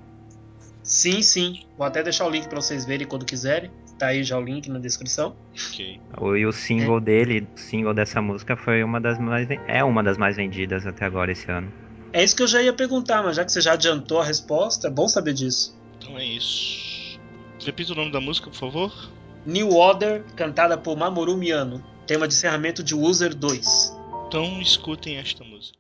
Sim, sim. Vou até deixar o link pra vocês verem quando quiserem. Tá aí já o link na descrição. ok. O- E o single dele, o single dessa música foi uma das mais é uma das mais vendidas até agora esse ano. É isso que eu já ia perguntar, mas já que você já adiantou a resposta, é bom saber disso. Então é isso. Repita o nome da música, por favor. New Order, cantada por Mamoru Miano. Tema de encerramento de User 2. Então escutem esta música.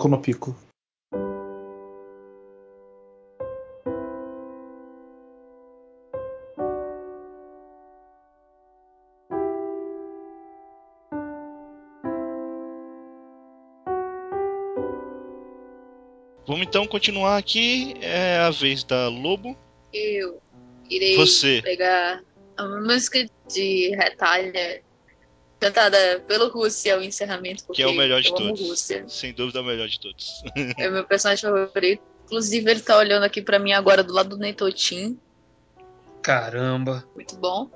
Pouco no pico. Vamos então continuar aqui. É a vez da Lobo. Eu irei Você. pegar a música de Retalha cantada pelo Rússia, o encerramento, porque Que é o melhor de todos. Rússia. Sem dúvida é o melhor de todos. É o meu personagem favorito. Inclusive, ele tá olhando aqui pra mim agora do lado do Neitotin. Caramba. Muito bom.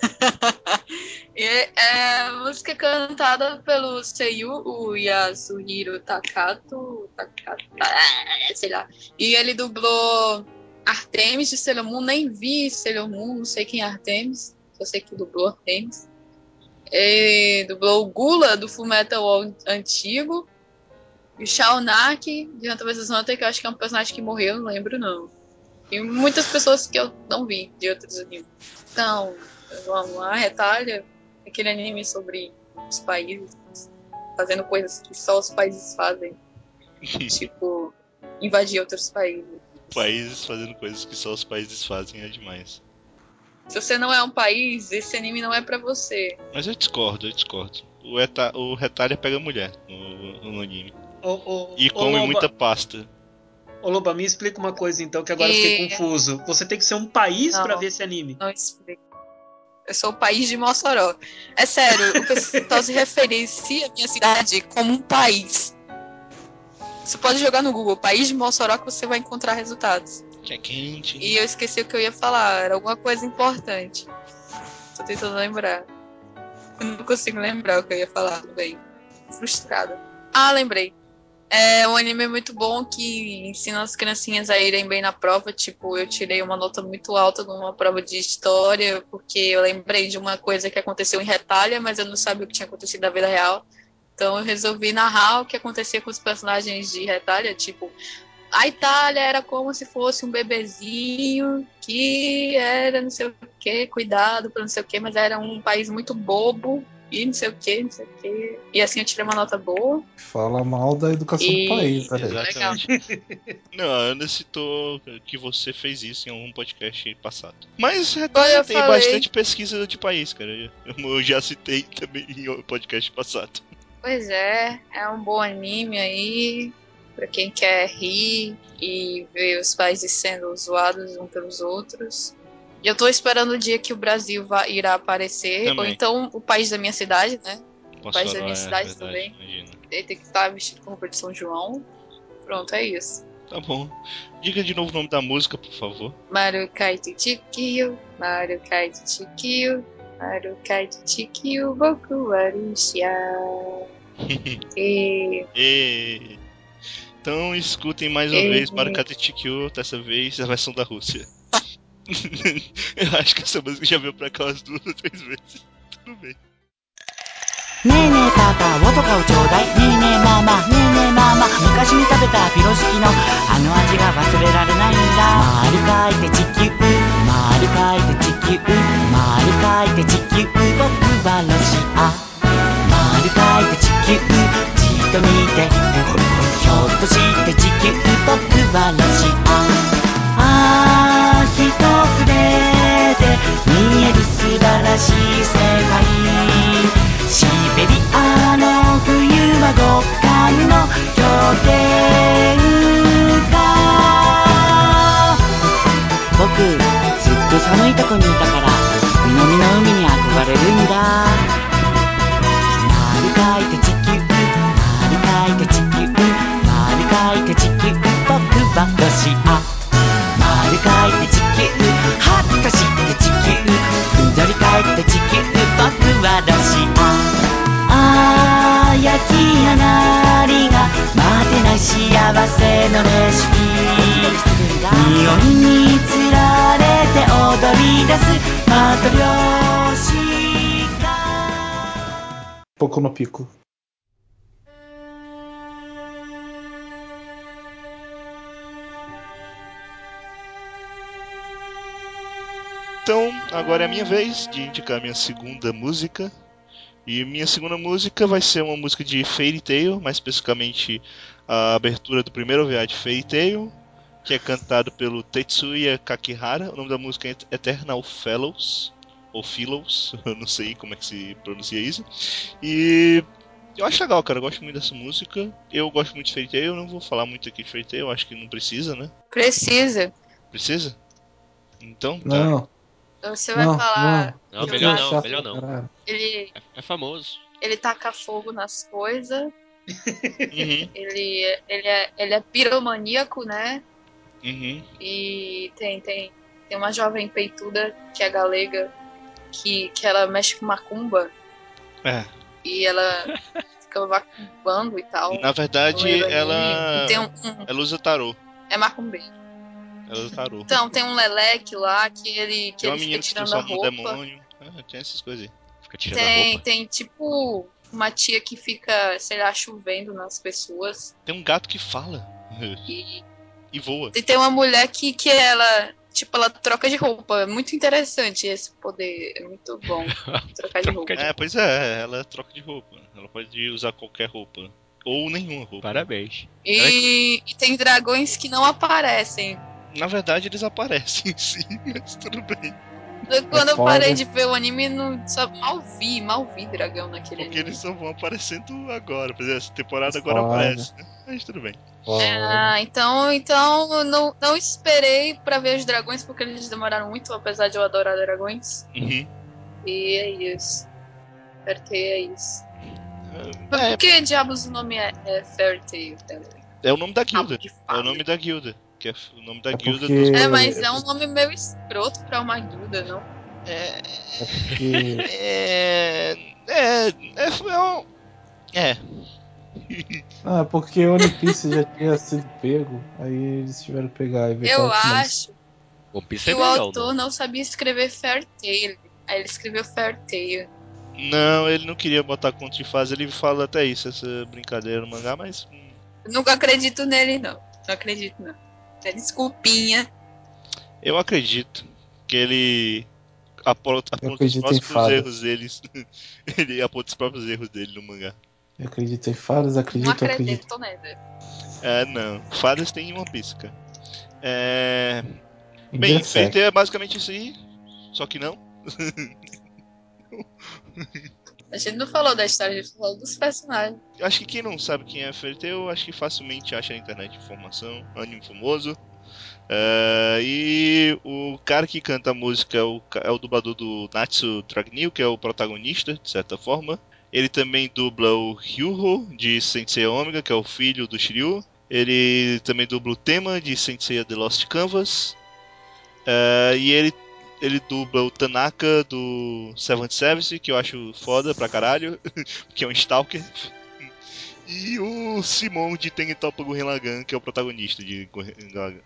E é a música cantada pelo Seiyu, o Yasuhiro Takato, Takato, ah, sei lá. E ele dublou Artemis de Sailor Moon, nem vi Sailor Moon, não sei quem é Artemis, só sei que dublou Artemis. Ele dublou o Gula do Fullmetal antigo. E o Shaunaki de Hunter vs Hunter, que eu acho que é um personagem que morreu, não lembro não. E muitas pessoas que eu não vi de outros animes. Então, vamos lá, retalha aquele anime sobre os países fazendo coisas que só os países fazem. tipo, invadir outros países. Países fazendo coisas que só os países fazem é demais. Se você não é um país, esse anime não é pra você. Mas eu discordo, eu discordo. O, eta, o Retalha pega mulher no, no anime. Ô, ô, E come Loba, muita pasta. Ô, Loba, me explica uma coisa então, que agora eu fiquei E- confuso. Você tem que ser um país pra ver esse anime. Não explico. Eu sou o país de Mossoró. É sério, o pessoal se referencia a minha cidade como um país. Você pode jogar no Google, país de Mossoró, que você vai encontrar resultados. Que é quente. E eu esqueci o que eu ia falar, era alguma coisa importante. Tô tentando lembrar. Eu não consigo lembrar o que eu ia falar, bem. Frustrada. Ah, lembrei. É um anime muito bom que ensina as criancinhas a irem bem na prova. Tipo, eu tirei uma nota muito alta numa prova de história, porque eu lembrei de uma coisa que aconteceu em Retalha, mas eu não sabia o que tinha acontecido na vida real. Então eu resolvi narrar o que acontecia com os personagens de Retalha, tipo, a Itália era como se fosse um bebezinho que era não sei o que, cuidado para não sei o que, mas era um país muito bobo e não sei o que, não sei o que. E assim eu tirei uma nota boa. Fala mal da educação E- do país, aí. Exatamente. Não, a Ana citou que você fez isso em algum podcast passado. Mas Retalha eu tem falei. bastante pesquisa de país, cara. Eu, já citei também em podcast passado. Pois é, é um bom anime aí para quem quer rir e ver os países sendo zoados uns pelos outros. E eu tô esperando o dia que o Brasil vai, irá aparecer, ou Também. então o país da minha cidade, né? Mossoró, país da minha é cidade verdade, também. Imagina. Ele tem que estar vestido com roupa de São João. Pronto, é isso. Tá bom. Diga de novo o nome da música, por favor. Marukai Chikiyo, Marukai Chikiyo, Marukai Chikiyo, Boku wa Russia. E E... Então escutem mais uma E- vez para Katetikyo, dessa vez a versão da Rússia. Eu acho que essa música já veio pra cá umas duas ou três vezes. Tudo bem. ねえねえパパウォドカを ちょうだ。いねえねえママねえねえママ昔に食べたピロシキのあの味が忘れられないんだ。丸書いて地球。丸書いて地球。丸書いて地球。僕はロシア丸書いて地球。じっと見て。ひょっとして地球。僕はロシアああ一筆で見える素晴らしい世界。シベリア。の冬は極寒の氷点下僕ずっと寒いとこにいたから南の海に憧れるんだ。丸書いて地球丸書いて地球丸書いて地球。僕はロシア丸書いて のレシピ匂いにつられて踊り出すマトリョーシカ Pouco no pico. Então, agora é a minha vez de indicar a minha segunda música. E minha segunda música vai ser uma música de Fairy Tail, mais especificamente a abertura do primeiro OVA de Fairy Tail, que é cantado pelo Tetsuya Kakihara. O nome da música é Eternal Fellows, ou Fellows, eu não sei como é que se pronuncia isso. E eu acho legal, cara, eu gosto muito dessa música. Eu gosto muito de Fairy Tail, eu não vou falar muito aqui de Fairy Tail, eu acho que não precisa, né? precisa. Precisa? Então, tá. Não, Você vai não, falar. Não, que melhor não, melhor não. Ele, É, é famoso. ele taca fogo nas coisas. Uhum, Ele, ele, é, ele é piromaníaco, né? uhum. E tem, tem, tem uma jovem peituda que é galega. que, que ela mexe com macumba É. e ela fica macumbando e tal. Na verdade, ela. Tem um, um- Ela usa tarô. é macumbeiro. Ela usa tarô. Então, tem um leleque lá que ele, que tem uma ele menina que a transforma demônio. Ah, tem essas coisas aí. Fica tirando a Tem, roupa. tem tipo uma tia que fica, sei lá, chovendo nas pessoas. Tem um gato que fala. E, E voa. e tem uma mulher que, que ela, tipo, ela troca de roupa. É muito interessante esse poder. É muito bom trocar de roupa. É, pois é, ela troca de roupa. Ela pode usar qualquer roupa. Ou nenhuma roupa. Parabéns. E, e tem dragões que não aparecem. Na verdade, eles aparecem sim, mas tudo bem. Quando eu foda. parei de ver o anime, não, só mal vi, mal vi dragão naquele Porque anime. eles só vão aparecendo agora. Por exemplo, essa temporada agora Foda. aparece, né? Mas tudo bem. Ah, então, então eu não, não esperei pra ver os dragões, porque eles demoraram muito, apesar de eu adorar dragões. Uhum. E é isso. Apertei, é isso. Mas É, por que diabos o nome é, é Fairy Tail? também? é o nome da guilda. de É o nome da guilda. Que é o nome da É guilda porque- dos. É, mas é um nome meio escroto pra uma guilda, não? É. É porque. É. É. É. É. é. Ah, porque o One Piece já tinha sido pego, aí eles tiveram que pegar e ver Eu qual que mais- acho One Piece que é o legal, autor não. não sabia escrever Fairy Tail. Aí ele escreveu Fairy Tail. Não, ele não queria botar conto de fase. Ele fala até isso, essa brincadeira no mangá, mas. hum, Eu nunca acredito nele, não. Não acredito, não. É desculpinha. Eu acredito que ele aponta, aponta os acredito próprios erros deles. ele aponta os próprios erros dele no mangá. Eu acredito em fadas, Não acredito, acredito. acredito nele. É, não. Fadas tem uma pisca. É. Em Bem, feito é basicamente isso aí. Só que não. A gente não falou da história, a gente falou dos personagens. Acho que quem não sabe quem é Fairy Tail, acho que facilmente acha na internet informação. Anime famoso. É, e o cara que canta a música é o, é o dublador do Natsu Dragneel, que é o protagonista, de certa forma. Ele também dubla o Hyuho, de Sensei Omega, que é o filho do Shiryu. Ele também dubla o tema de Sensei The Lost Canvas. É, e ele, ele dubla o Tanaka do Seventh Service, que eu acho foda pra caralho, que é um Stalker. E o Simon de Tengetoppa Gurren Lagann, que é o protagonista de Gurren Lagann.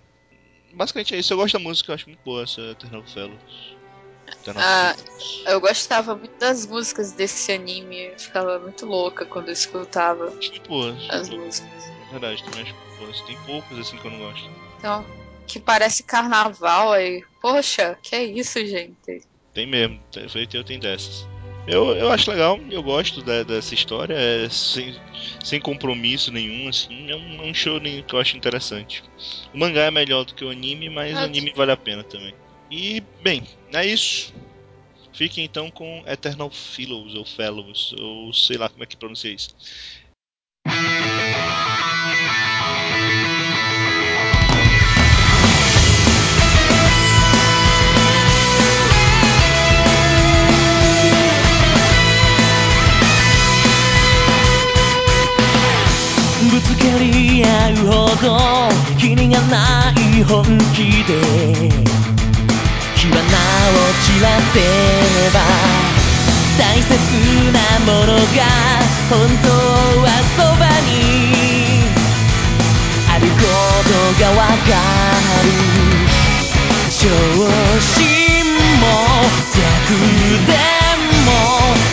Basicamente é isso, eu gosto da música, eu acho muito boa essa Eternal Fellows. Ah, eu gostava muito das músicas desse anime. Eu ficava muito louca quando eu escutava Muito boas. as músicas. É verdade, também acho boas. Tem poucas assim que eu não gosto. Então, que parece carnaval aí. Poxa, que é isso, gente? Tem mesmo, tem- eu tem dessas. Eu, eu acho legal, eu gosto da- dessa história, é sem, sem compromisso nenhum, assim, é um, é um show que eu acho interessante. O mangá é melhor do que o anime, mas o Ah, anime vale a pena também. E, bem, é isso. Fiquem então com Eternal Fellows, ou Fellows, ou sei lá como é que pronuncia isso. ぶつかり合うほどキリがない本気で。火花を散らせれば大切なものが本当はそばに。あることがわかる。昇進も逆でも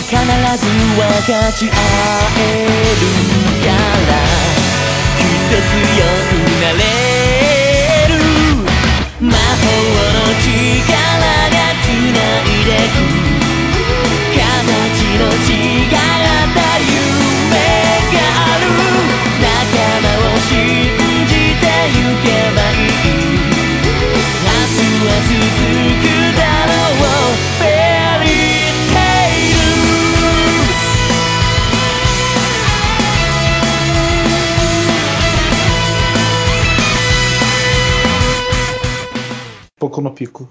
必ず分かち合えるから。強くなれる魔法の力が繋いでく形の違った夢がある仲間を信じてゆけばいい明日は続く no pico.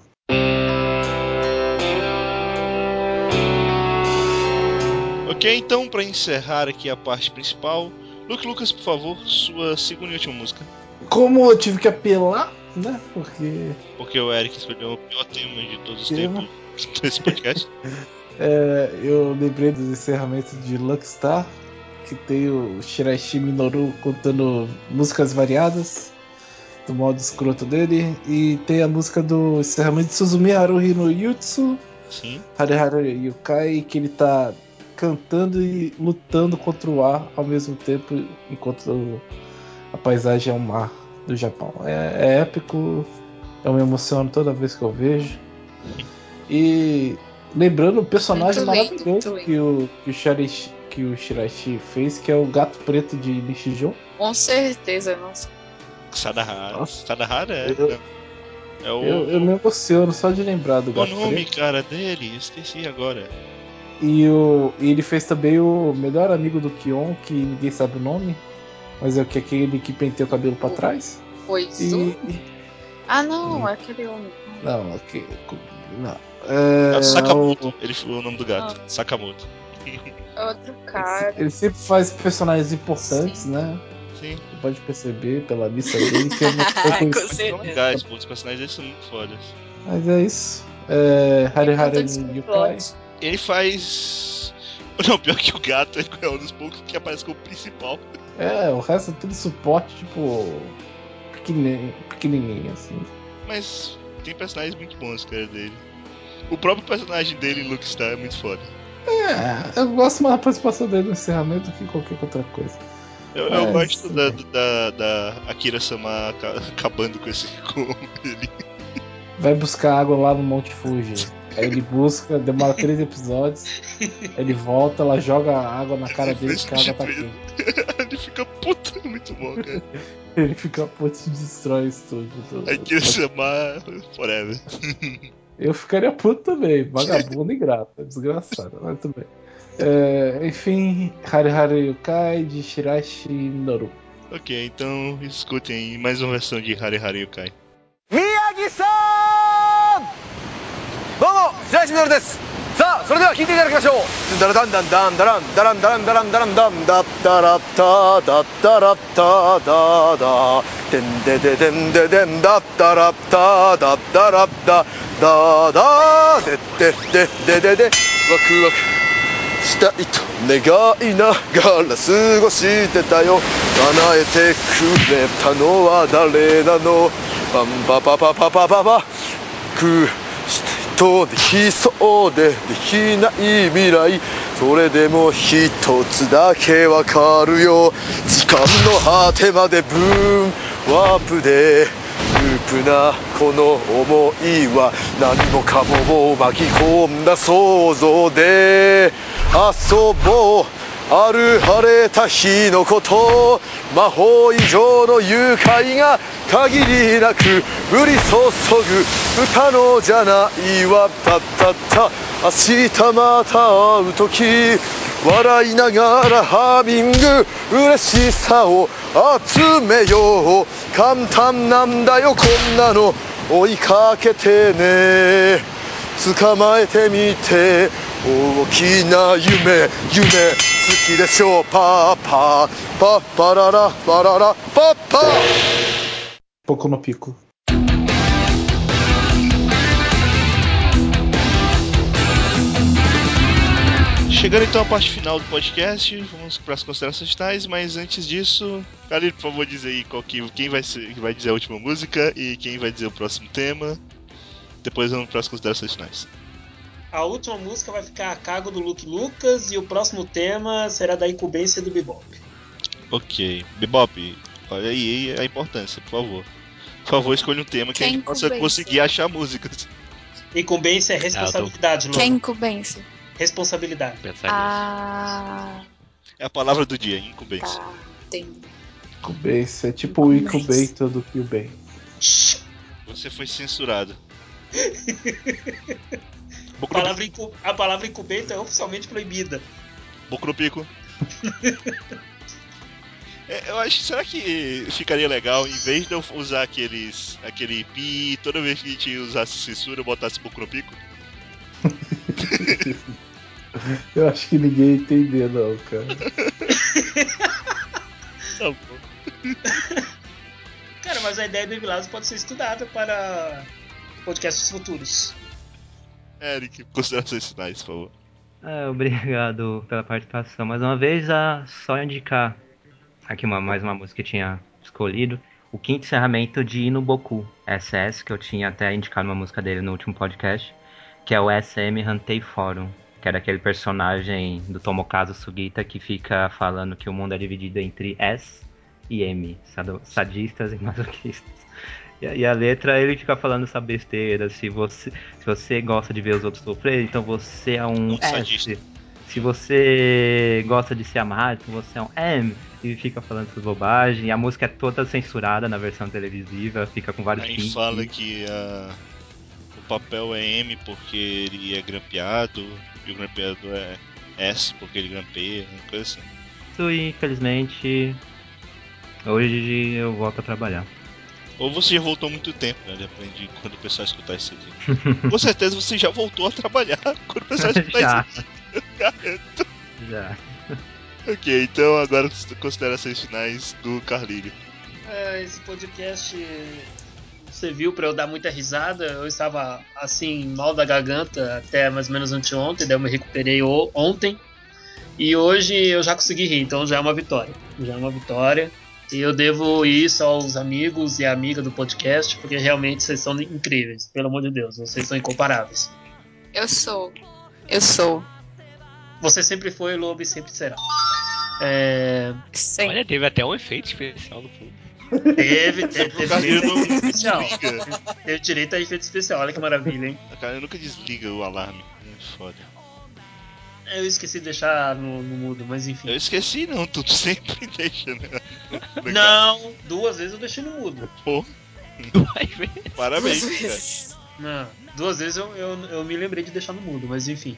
Ok, então, pra encerrar aqui a parte principal, Luke Lucas, por favor, sua segunda e última música. Como eu tive que apelar né? Porque Porque o Eric escolheu o pior tema de todos os Tema. tempos desse podcast. é, eu lembrei dos encerramentos de Luckstar, que tem o Shiraishi Minoru contando músicas variadas do modo escroto dele, e tem a música do encerramento de Suzumi Haruhi no Yutsu, Sim. Harihara Yukai, que ele tá cantando e lutando contra o ar ao mesmo tempo, enquanto a paisagem é o mar do Japão. É, é épico, eu me emociono toda vez que eu vejo. E lembrando o personagem lindo, maravilhoso que o, que, o Shiraishi, que o Shiraishi fez, que é o gato preto de Nishijon. Com certeza, nossa. Sadahara. Nossa. Sadahara é. Eu- é o, Eu, eu me emociono só de lembrar do o gato nome, preto. cara, dele. Esqueci agora. E, o, e ele fez também o melhor amigo do Kion, que ninguém sabe o nome, mas é o que aquele que penteia o cabelo pra trás. Pois E, o- e- Ah, não, é aquele homem. não, ok, não. É, É o Sakamoto. o- Ele o nome do gato. Sakamoto. É outro cara. ele sempre faz personagens importantes, né? Sim. Você pode perceber pela lista dele que é uma coisa Com legais, pô. Os personagens deles são muito fodas. Mas é isso. É, Hari Hari Canta no Yukai. Ele faz. Não, pior que o gato é um dos poucos que aparece como principal. É, o resto é tudo suporte, tipo. Pequenininho, pequenininho assim. Mas tem personagens muito bons, cara, dele. O próprio personagem dele, Luke Star, é muito foda. É, eu gosto mais da participação dele no encerramento do que qualquer outra coisa. Eu, eu Mas, gosto da, da, da Akira Sama aca- acabando com esse com ele. Vai buscar água lá no Monte Fuji. Aí ele busca, demora três episódios. Ele volta, ela joga água na cara dele porque a água tá quente. ele fica puto, é muito bom, cara. Ele fica puto e destrói o estúdio. Akira Sama forever. Eu ficaria puto também, vagabundo e ingrato, desgraçado, mas tudo bem. É, enfim, Hari Hari Yukai de Shirashi Noru. Ok, então escutem mais uma versão de Hari Hari Yukai. 宮城さんどうも白石みのるですさあそれでは聴いていただきましょうダラダンダンダンダランダランダランダランダランダンダッダラッタダッダラッタダダデンデデデンデデンダッダラッタダッダラッタダダデデデデデデワクワク したいと願いながら過ごしてたよ。叶えてくれたのは誰なの？パンパパパパパパパくしたいとできそうでできない未来それでも一つだけわかるよ時間の果てまでブーンワープでループなこの想いは何もかもを巻き込んだ想像で遊ぼうある晴れた日のこと魔法以上の愉快が限りなく降り注ぐ不可能じゃないわたったった明日また会う時笑いながらハーミング嬉しさを集めよう簡単なんだよこんなの。追いかけてね。捕まえてみて。大きな夢夢好きでしょうパーパーパッパララパララパッパ no pico. Chegando então à parte final do podcast, vamos para as considerações finais, mas antes disso, Calil, por favor, diz aí qual que, quem vai, ser, vai dizer a última música e quem vai dizer o próximo tema. Depois vamos para as considerações finais. A última música vai ficar a cargo do Luke Lucas e o próximo tema será da incumbência do Bebop. Ok. Bebop, olha aí a importância, por favor. Por favor, escolha um tema que Que a gente possa conseguir achar músicas. Incumbência é responsabilidade, Que é incumbência? Responsabilidade. Pensar Ah, É a palavra do dia, incumbência. tá. Entendi. Incumbência, é tipo o incubator do Kyubey. Você foi censurado. Boku palavra, incu- a palavra incubator é oficialmente proibida. Boku no Pico. É, eu acho, será que ficaria legal, em vez de eu usar aqueles, aquele pi, toda vez que a gente usasse censura, eu botasse Boku no Pico? Eu acho que ninguém ia entender, não, cara. Tá bom. Cara, mas a ideia do Evilásio pode ser estudada para podcasts futuros. Eric, considerações finais, por favor. É, obrigado pela participação. Mais uma vez, a só indicar aqui uma, mais uma música que eu tinha escolhido. O quinto encerramento de Inuboku SS, que eu tinha até indicado uma música dele no último podcast, que é o SM Hantei Forum, que é daquele personagem do Tomokazu Sugita que fica falando que o mundo é dividido entre S e M, sadistas e masoquistas. E a, letra ele fica falando essa besteira, se você, se você gosta de ver os outros sofrer, então você é um. S. Se você gosta de ser amado, então você é um M. E fica falando essas bobagens. E a música é toda censurada na versão televisiva, fica com vários Aí pins. fala que a- o papel é M porque ele é grampeado e o grampeado é S porque ele grampeia, uma coisa assim. Isso, infelizmente, hoje eu volto a trabalhar. Ou você já voltou há muito tempo, né? Depende de quando o pessoal escutar isso aqui. Com certeza você já voltou a trabalhar quando o pessoal escutar Já. isso aqui. Eu garanto. Já. Ok, então agora considerações finais do Carlírio. É, esse podcast serviu para eu dar muita risada. Eu estava assim, mal da garganta até mais ou menos anteontem, daí eu me recuperei ontem. E hoje eu já consegui rir, então já é uma vitória. Já é uma vitória. E eu devo isso aos amigos e amiga do podcast, porque realmente vocês são incríveis. Pelo amor de Deus, vocês são incomparáveis. Eu sou. Eu sou. Você sempre foi, Lobo, e sempre será. É, Sim. Olha, teve até um efeito especial no fundo. Teve, teve, teve efeito especial. Teve direito a efeito especial, olha que maravilha, hein? A cara nunca desliga o alarme. É foda. Eu esqueci de deixar no, no mudo, mas enfim. Eu esqueci não, tu sempre deixa, né? Não, duas vezes eu deixei no mudo. Pô, parabéns, Duas cara. vezes. Não, duas vezes eu, eu, eu me lembrei de deixar no mudo, mas enfim.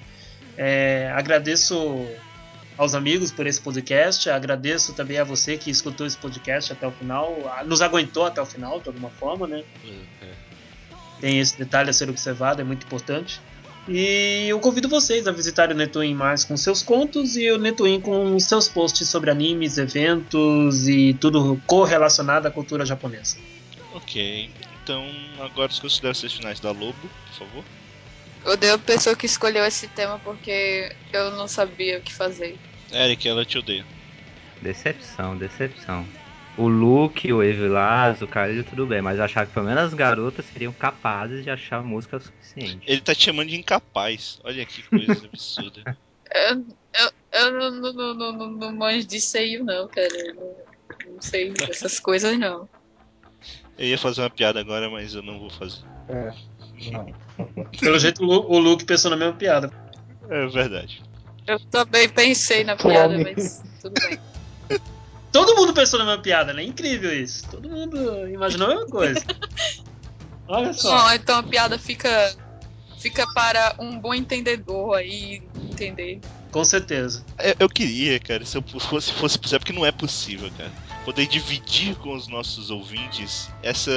É, agradeço aos amigos por esse podcast, agradeço também a você que escutou esse podcast até o final, nos aguentou até o final, de alguma forma, né? Tem esse detalhe a ser observado, é muito importante. E eu convido vocês a visitarem o Netwin mais com seus contos e o Netwin com seus posts sobre animes, eventos e tudo correlacionado à cultura japonesa. Ok, então agora as considerações finais da Lobo, por favor. Odeio a pessoa que escolheu esse tema porque eu não sabia o que fazer. Eric, ela te odeia. Decepção, decepção. O Luke, o Evilás, o Carilho, tudo bem, mas eu achava que pelo menos as garotas seriam capazes de achar música suficiente. Ele tá te chamando de incapaz. Olha que coisa absurda. Eu, eu, eu não, não, não, não, não, não manjo de seio, não, cara. Eu não, não sei dessas coisas, não. Eu ia fazer uma piada agora, mas eu não vou fazer. É. Não. Pelo jeito o o Luke pensou na mesma piada. É verdade. Eu também pensei na piada, mas tudo bem. Todo mundo pensou na mesma piada, né? Incrível isso. Todo mundo imaginou a mesma coisa. Olha só. Bom, então a piada fica, fica para um bom entendedor aí entender. Com certeza. Eu, eu queria, cara, se eu fosse, fosse possível, porque não é possível, cara. Poder dividir com os nossos ouvintes essa,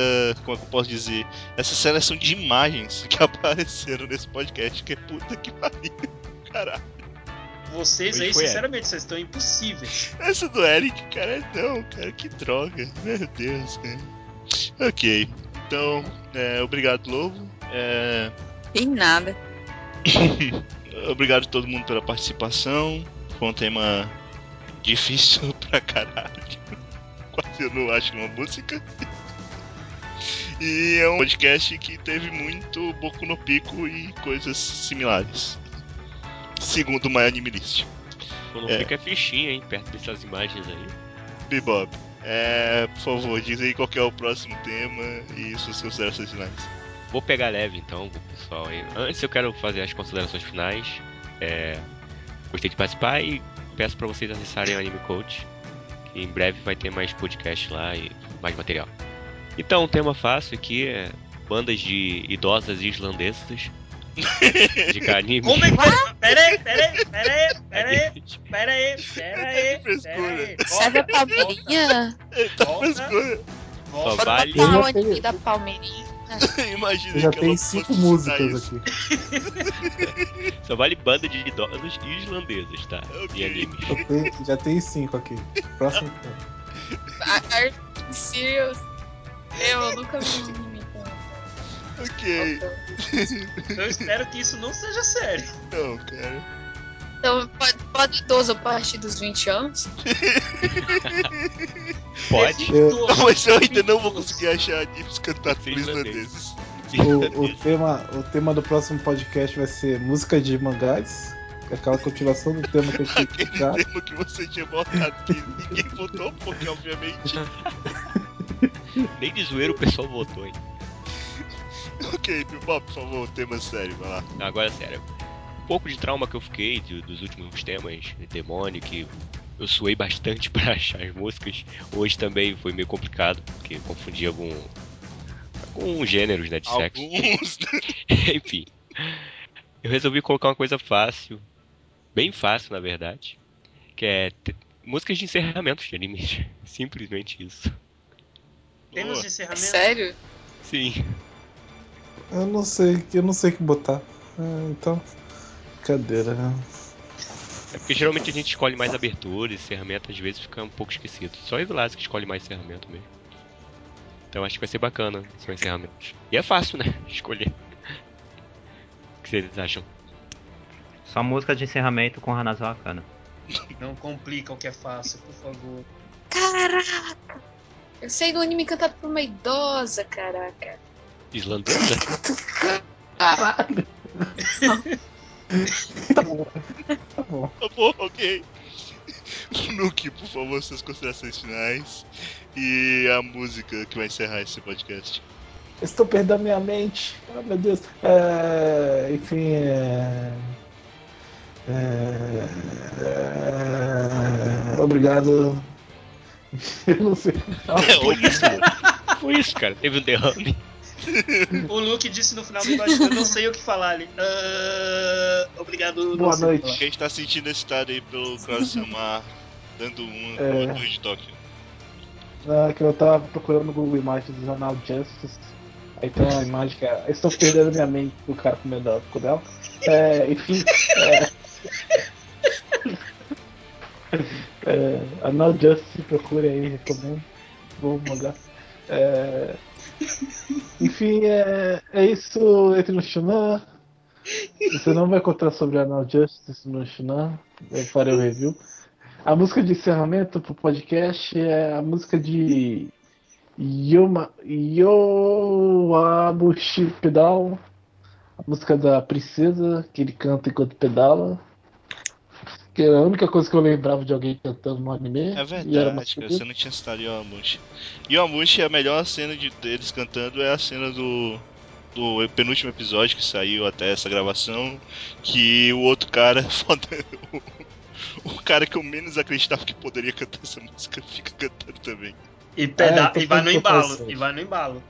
como é que eu posso dizer, essa seleção de imagens que apareceram nesse podcast, que é puta que pariu, caralho. Vocês aí, sinceramente, vocês estão impossíveis. Essa do Eric, cara, não, cara, que droga. Meu Deus, cara. Ok, então, é, obrigado, Lobo. É, E nada. obrigado a todo mundo pela participação. Foi um tema difícil pra caralho. Quase eu não acho uma música. E é um podcast que teve muito Boku no Pico e coisas similares. Segundo Anime List. Não É. fica fichinha, hein, perto dessas imagens aí. Bebop, é, por favor, diz aí qual que é o próximo tema e suas considerações finais. Vou pegar leve então, pessoal. Antes eu quero fazer as considerações finais. É, gostei de participar e peço pra vocês acessarem o Anime Coach. Que em breve vai ter mais podcast lá e mais material. Então, um tema fácil aqui é bandas de idosas islandesas. de anime. Como é que. Pera aí, pera aí, pera aí, pera aí, pera aí, pera aí, pera aí. Serve a Palmeirinha? Volta, Só volta. vale. Anime tem- da Palmeirinha. Imagina Já tem cinco músicas aqui. Só vale banda de idosos islandesas, tá? Ok. De anime. Já tem, já tem cinco aqui. Próximo tema. Are you serious? Eu nunca vi um. Ok. Eu espero que isso não seja sério. Não, cara. Então, pode, pode idoso a partir dos 20 anos? Pode. Eu- Não, mas eu ainda não vou conseguir achar animes cantados por Islandeses. O, o tema, o tema do próximo podcast vai ser música de mangás. é Aquela continuação do tema que eu tinha Aquele explicado. tema que você tinha botado que ninguém votou, porque obviamente. Nem de zoeira o pessoal votou, hein? ok, Bob, por favor, tema sério, vai lá. Agora, sério. Um pouco de trauma que eu fiquei de- dos últimos temas, Demônio, que eu suei bastante pra achar as músicas. Hoje também foi meio complicado, porque confundi algum. alguns gêneros, né, de sexo. Alguns. Enfim. Eu resolvi colocar uma coisa fácil. Bem fácil, na verdade. Que é músicas de encerramentos de animes. Simplesmente isso. Temos encerramento. Sério? Sim. Eu não sei, eu não sei o que botar. Ah, então, brincadeira. É porque geralmente a gente escolhe mais abertura e encerramento, às vezes fica um pouco esquecido. Só o Evilás que escolhe mais encerramento mesmo. Então acho que vai ser bacana são encerramentos. E é fácil, né? Escolher. O que vocês acham? Só música de encerramento com Hanazawa Kana. Não complica o que é fácil, por favor. Caraca! Eu sei do anime cantado por uma idosa, caraca. Islandesa? Caralho! tá bom. Tá bom. Tá bom, ok. Nuke, por favor, suas considerações finais. E a música que vai encerrar esse podcast. Estou perdendo minha mente. Oh, meu Deus. É, enfim, é, é, obrigado. Eu não sei. Foi isso, Foi isso, cara. Teve um derrame. O Luke disse no final do episódio, eu não sei o que falar ali. Ah, obrigado. Boa noite. Quem está sentindo esse estado aí pelo Cross-Samar, dando um É. torre de Tóquio. Ah, que eu tava procurando no Google Imagens do jornal Justice. Aí tem uma imagem que é. Estou perdendo minha mente do cara comendo a cu dela. É, enfim. É, é, a Now Justice, procure aí, recomendo. Vou mandar. É, enfim, é, é isso. Entre no Shunan. Você não vai contar sobre a Now Justice no Shunan. Eu farei o review. A música de encerramento pro podcast é a música de Yoma, Yoamushi Pedal, a música da princesa que ele canta enquanto pedala. Que era a única coisa que eu lembrava de alguém cantando no anime. É e era verdade, cara, você não tinha citado Yoamushi. Yoamushi, a melhor cena de deles cantando é a cena do, do penúltimo episódio que saiu até essa gravação. Que o outro cara, foda, o, o cara que eu menos acreditava que poderia cantar essa música, fica cantando também. E, peda- então e vai no botar embalo. isso aí. E vai no embalo.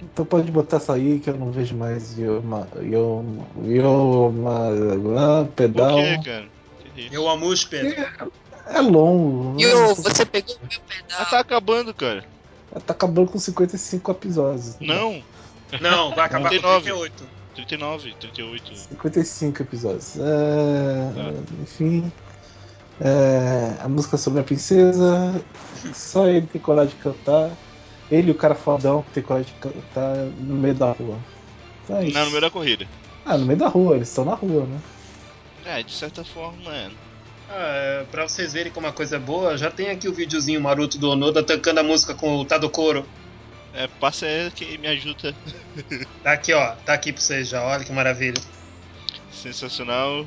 Então pode botar essa aí que eu não vejo mais Yoma, Yoma, Yoma Pedal. Por quê, cara? Eu amo os Pedro. É longo. E o, você pegou o meu Ah, pedal. tá acabando, cara. Tá acabando com 55 episódios. Não, Não, vai acabar com 39. 38. 39, 38. 55 episódios. É, Tá. Enfim. é, a música sobre a princesa. Só ele tem coragem de cantar. Ele e o cara fodão que tem coragem de cantar no meio da rua. Então é isso. Não, no meio da corrida. Ah, no meio da rua, eles estão na rua, né? É, de certa forma, é. Ah, pra vocês verem como a coisa é boa, já tem aqui o videozinho maroto do Onoda tocando a música com o Tadokoro. É, passa aí que me ajuda. Tá aqui, ó. Tá aqui pra vocês já. Olha que maravilha. Sensacional.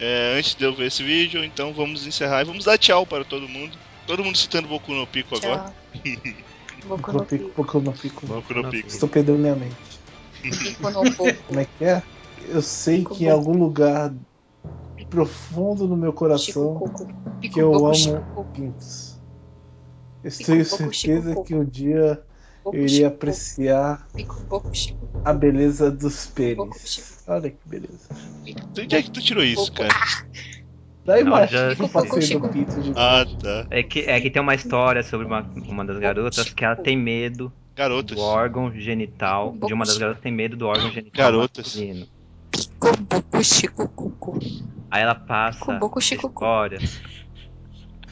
É, antes de eu ver esse vídeo, então vamos encerrar e vamos dar tchau para todo mundo. Todo mundo citando Boku no Pico agora. Tchau. Boku Pouco no pico, pouco no pico. Boku no Pico. Estou perdendo minha mente. Pico no pouco. Como é que é? Eu sei Pico que em algum lugar profundo no meu coração Chico que eu amo Chico. Pintos. Eu tenho certeza Chico que um dia eu iria apreciar a beleza dos pênis. Olha que beleza. De onde é que tu tirou isso, cara? Da Não, imagem já- eu passei do pinto de Ah, tá. É que, é que tem uma história sobre uma, uma das garotas que ela tem medo Garotas. do órgão genital. De uma das garotas tem medo do órgão genital Garotas. masculino. Pico, boco, Chico Coco. Aí ela passa Com boco, essa Chico, história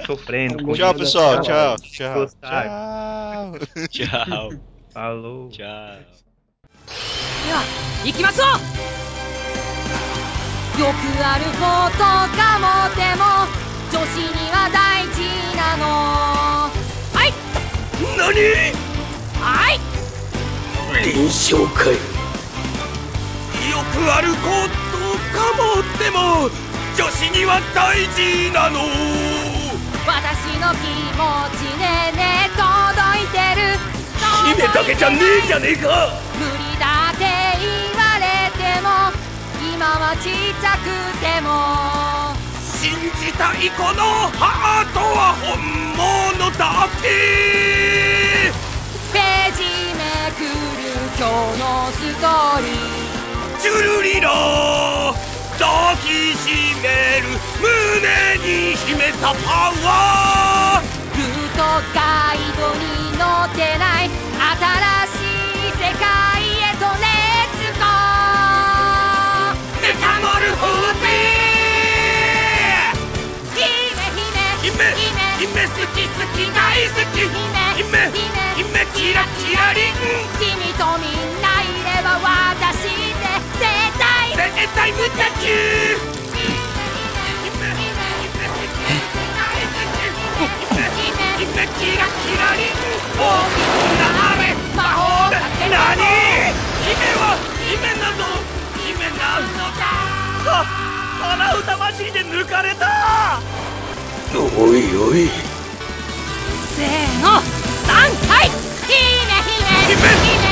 sofrendo com Tchau, isso. pessoal. Ela Tchau. diz Tchau. gostar. Tchau. Tchau. Falou. Tchau. では行きましょうよくあることかもでも女子には大事なのはい何はい臨床会よ くあることかもでも女子には大事なの。私の気持ちねえねえ届いてる。姫だけじゃねえじゃねえか。無理だって言われても今はちっちゃくても信じたいこのハートは本物だって。ページめくる今日のストーリージュルリラ抱きしめる胸に秘めたパワールートガイドに乗ってない新しい世界へとレッツゴーメタモルフォーゼ姫姫姫姫好き好き大好き姫姫姫キラキラリン君とみんないれば私って絶対絶対無敵姫キラキラリン大きな雨。魔法何？姫は姫なの姫なのだ。は鼻歌祭りで抜かれたおいおいせーの三はい姫姫姫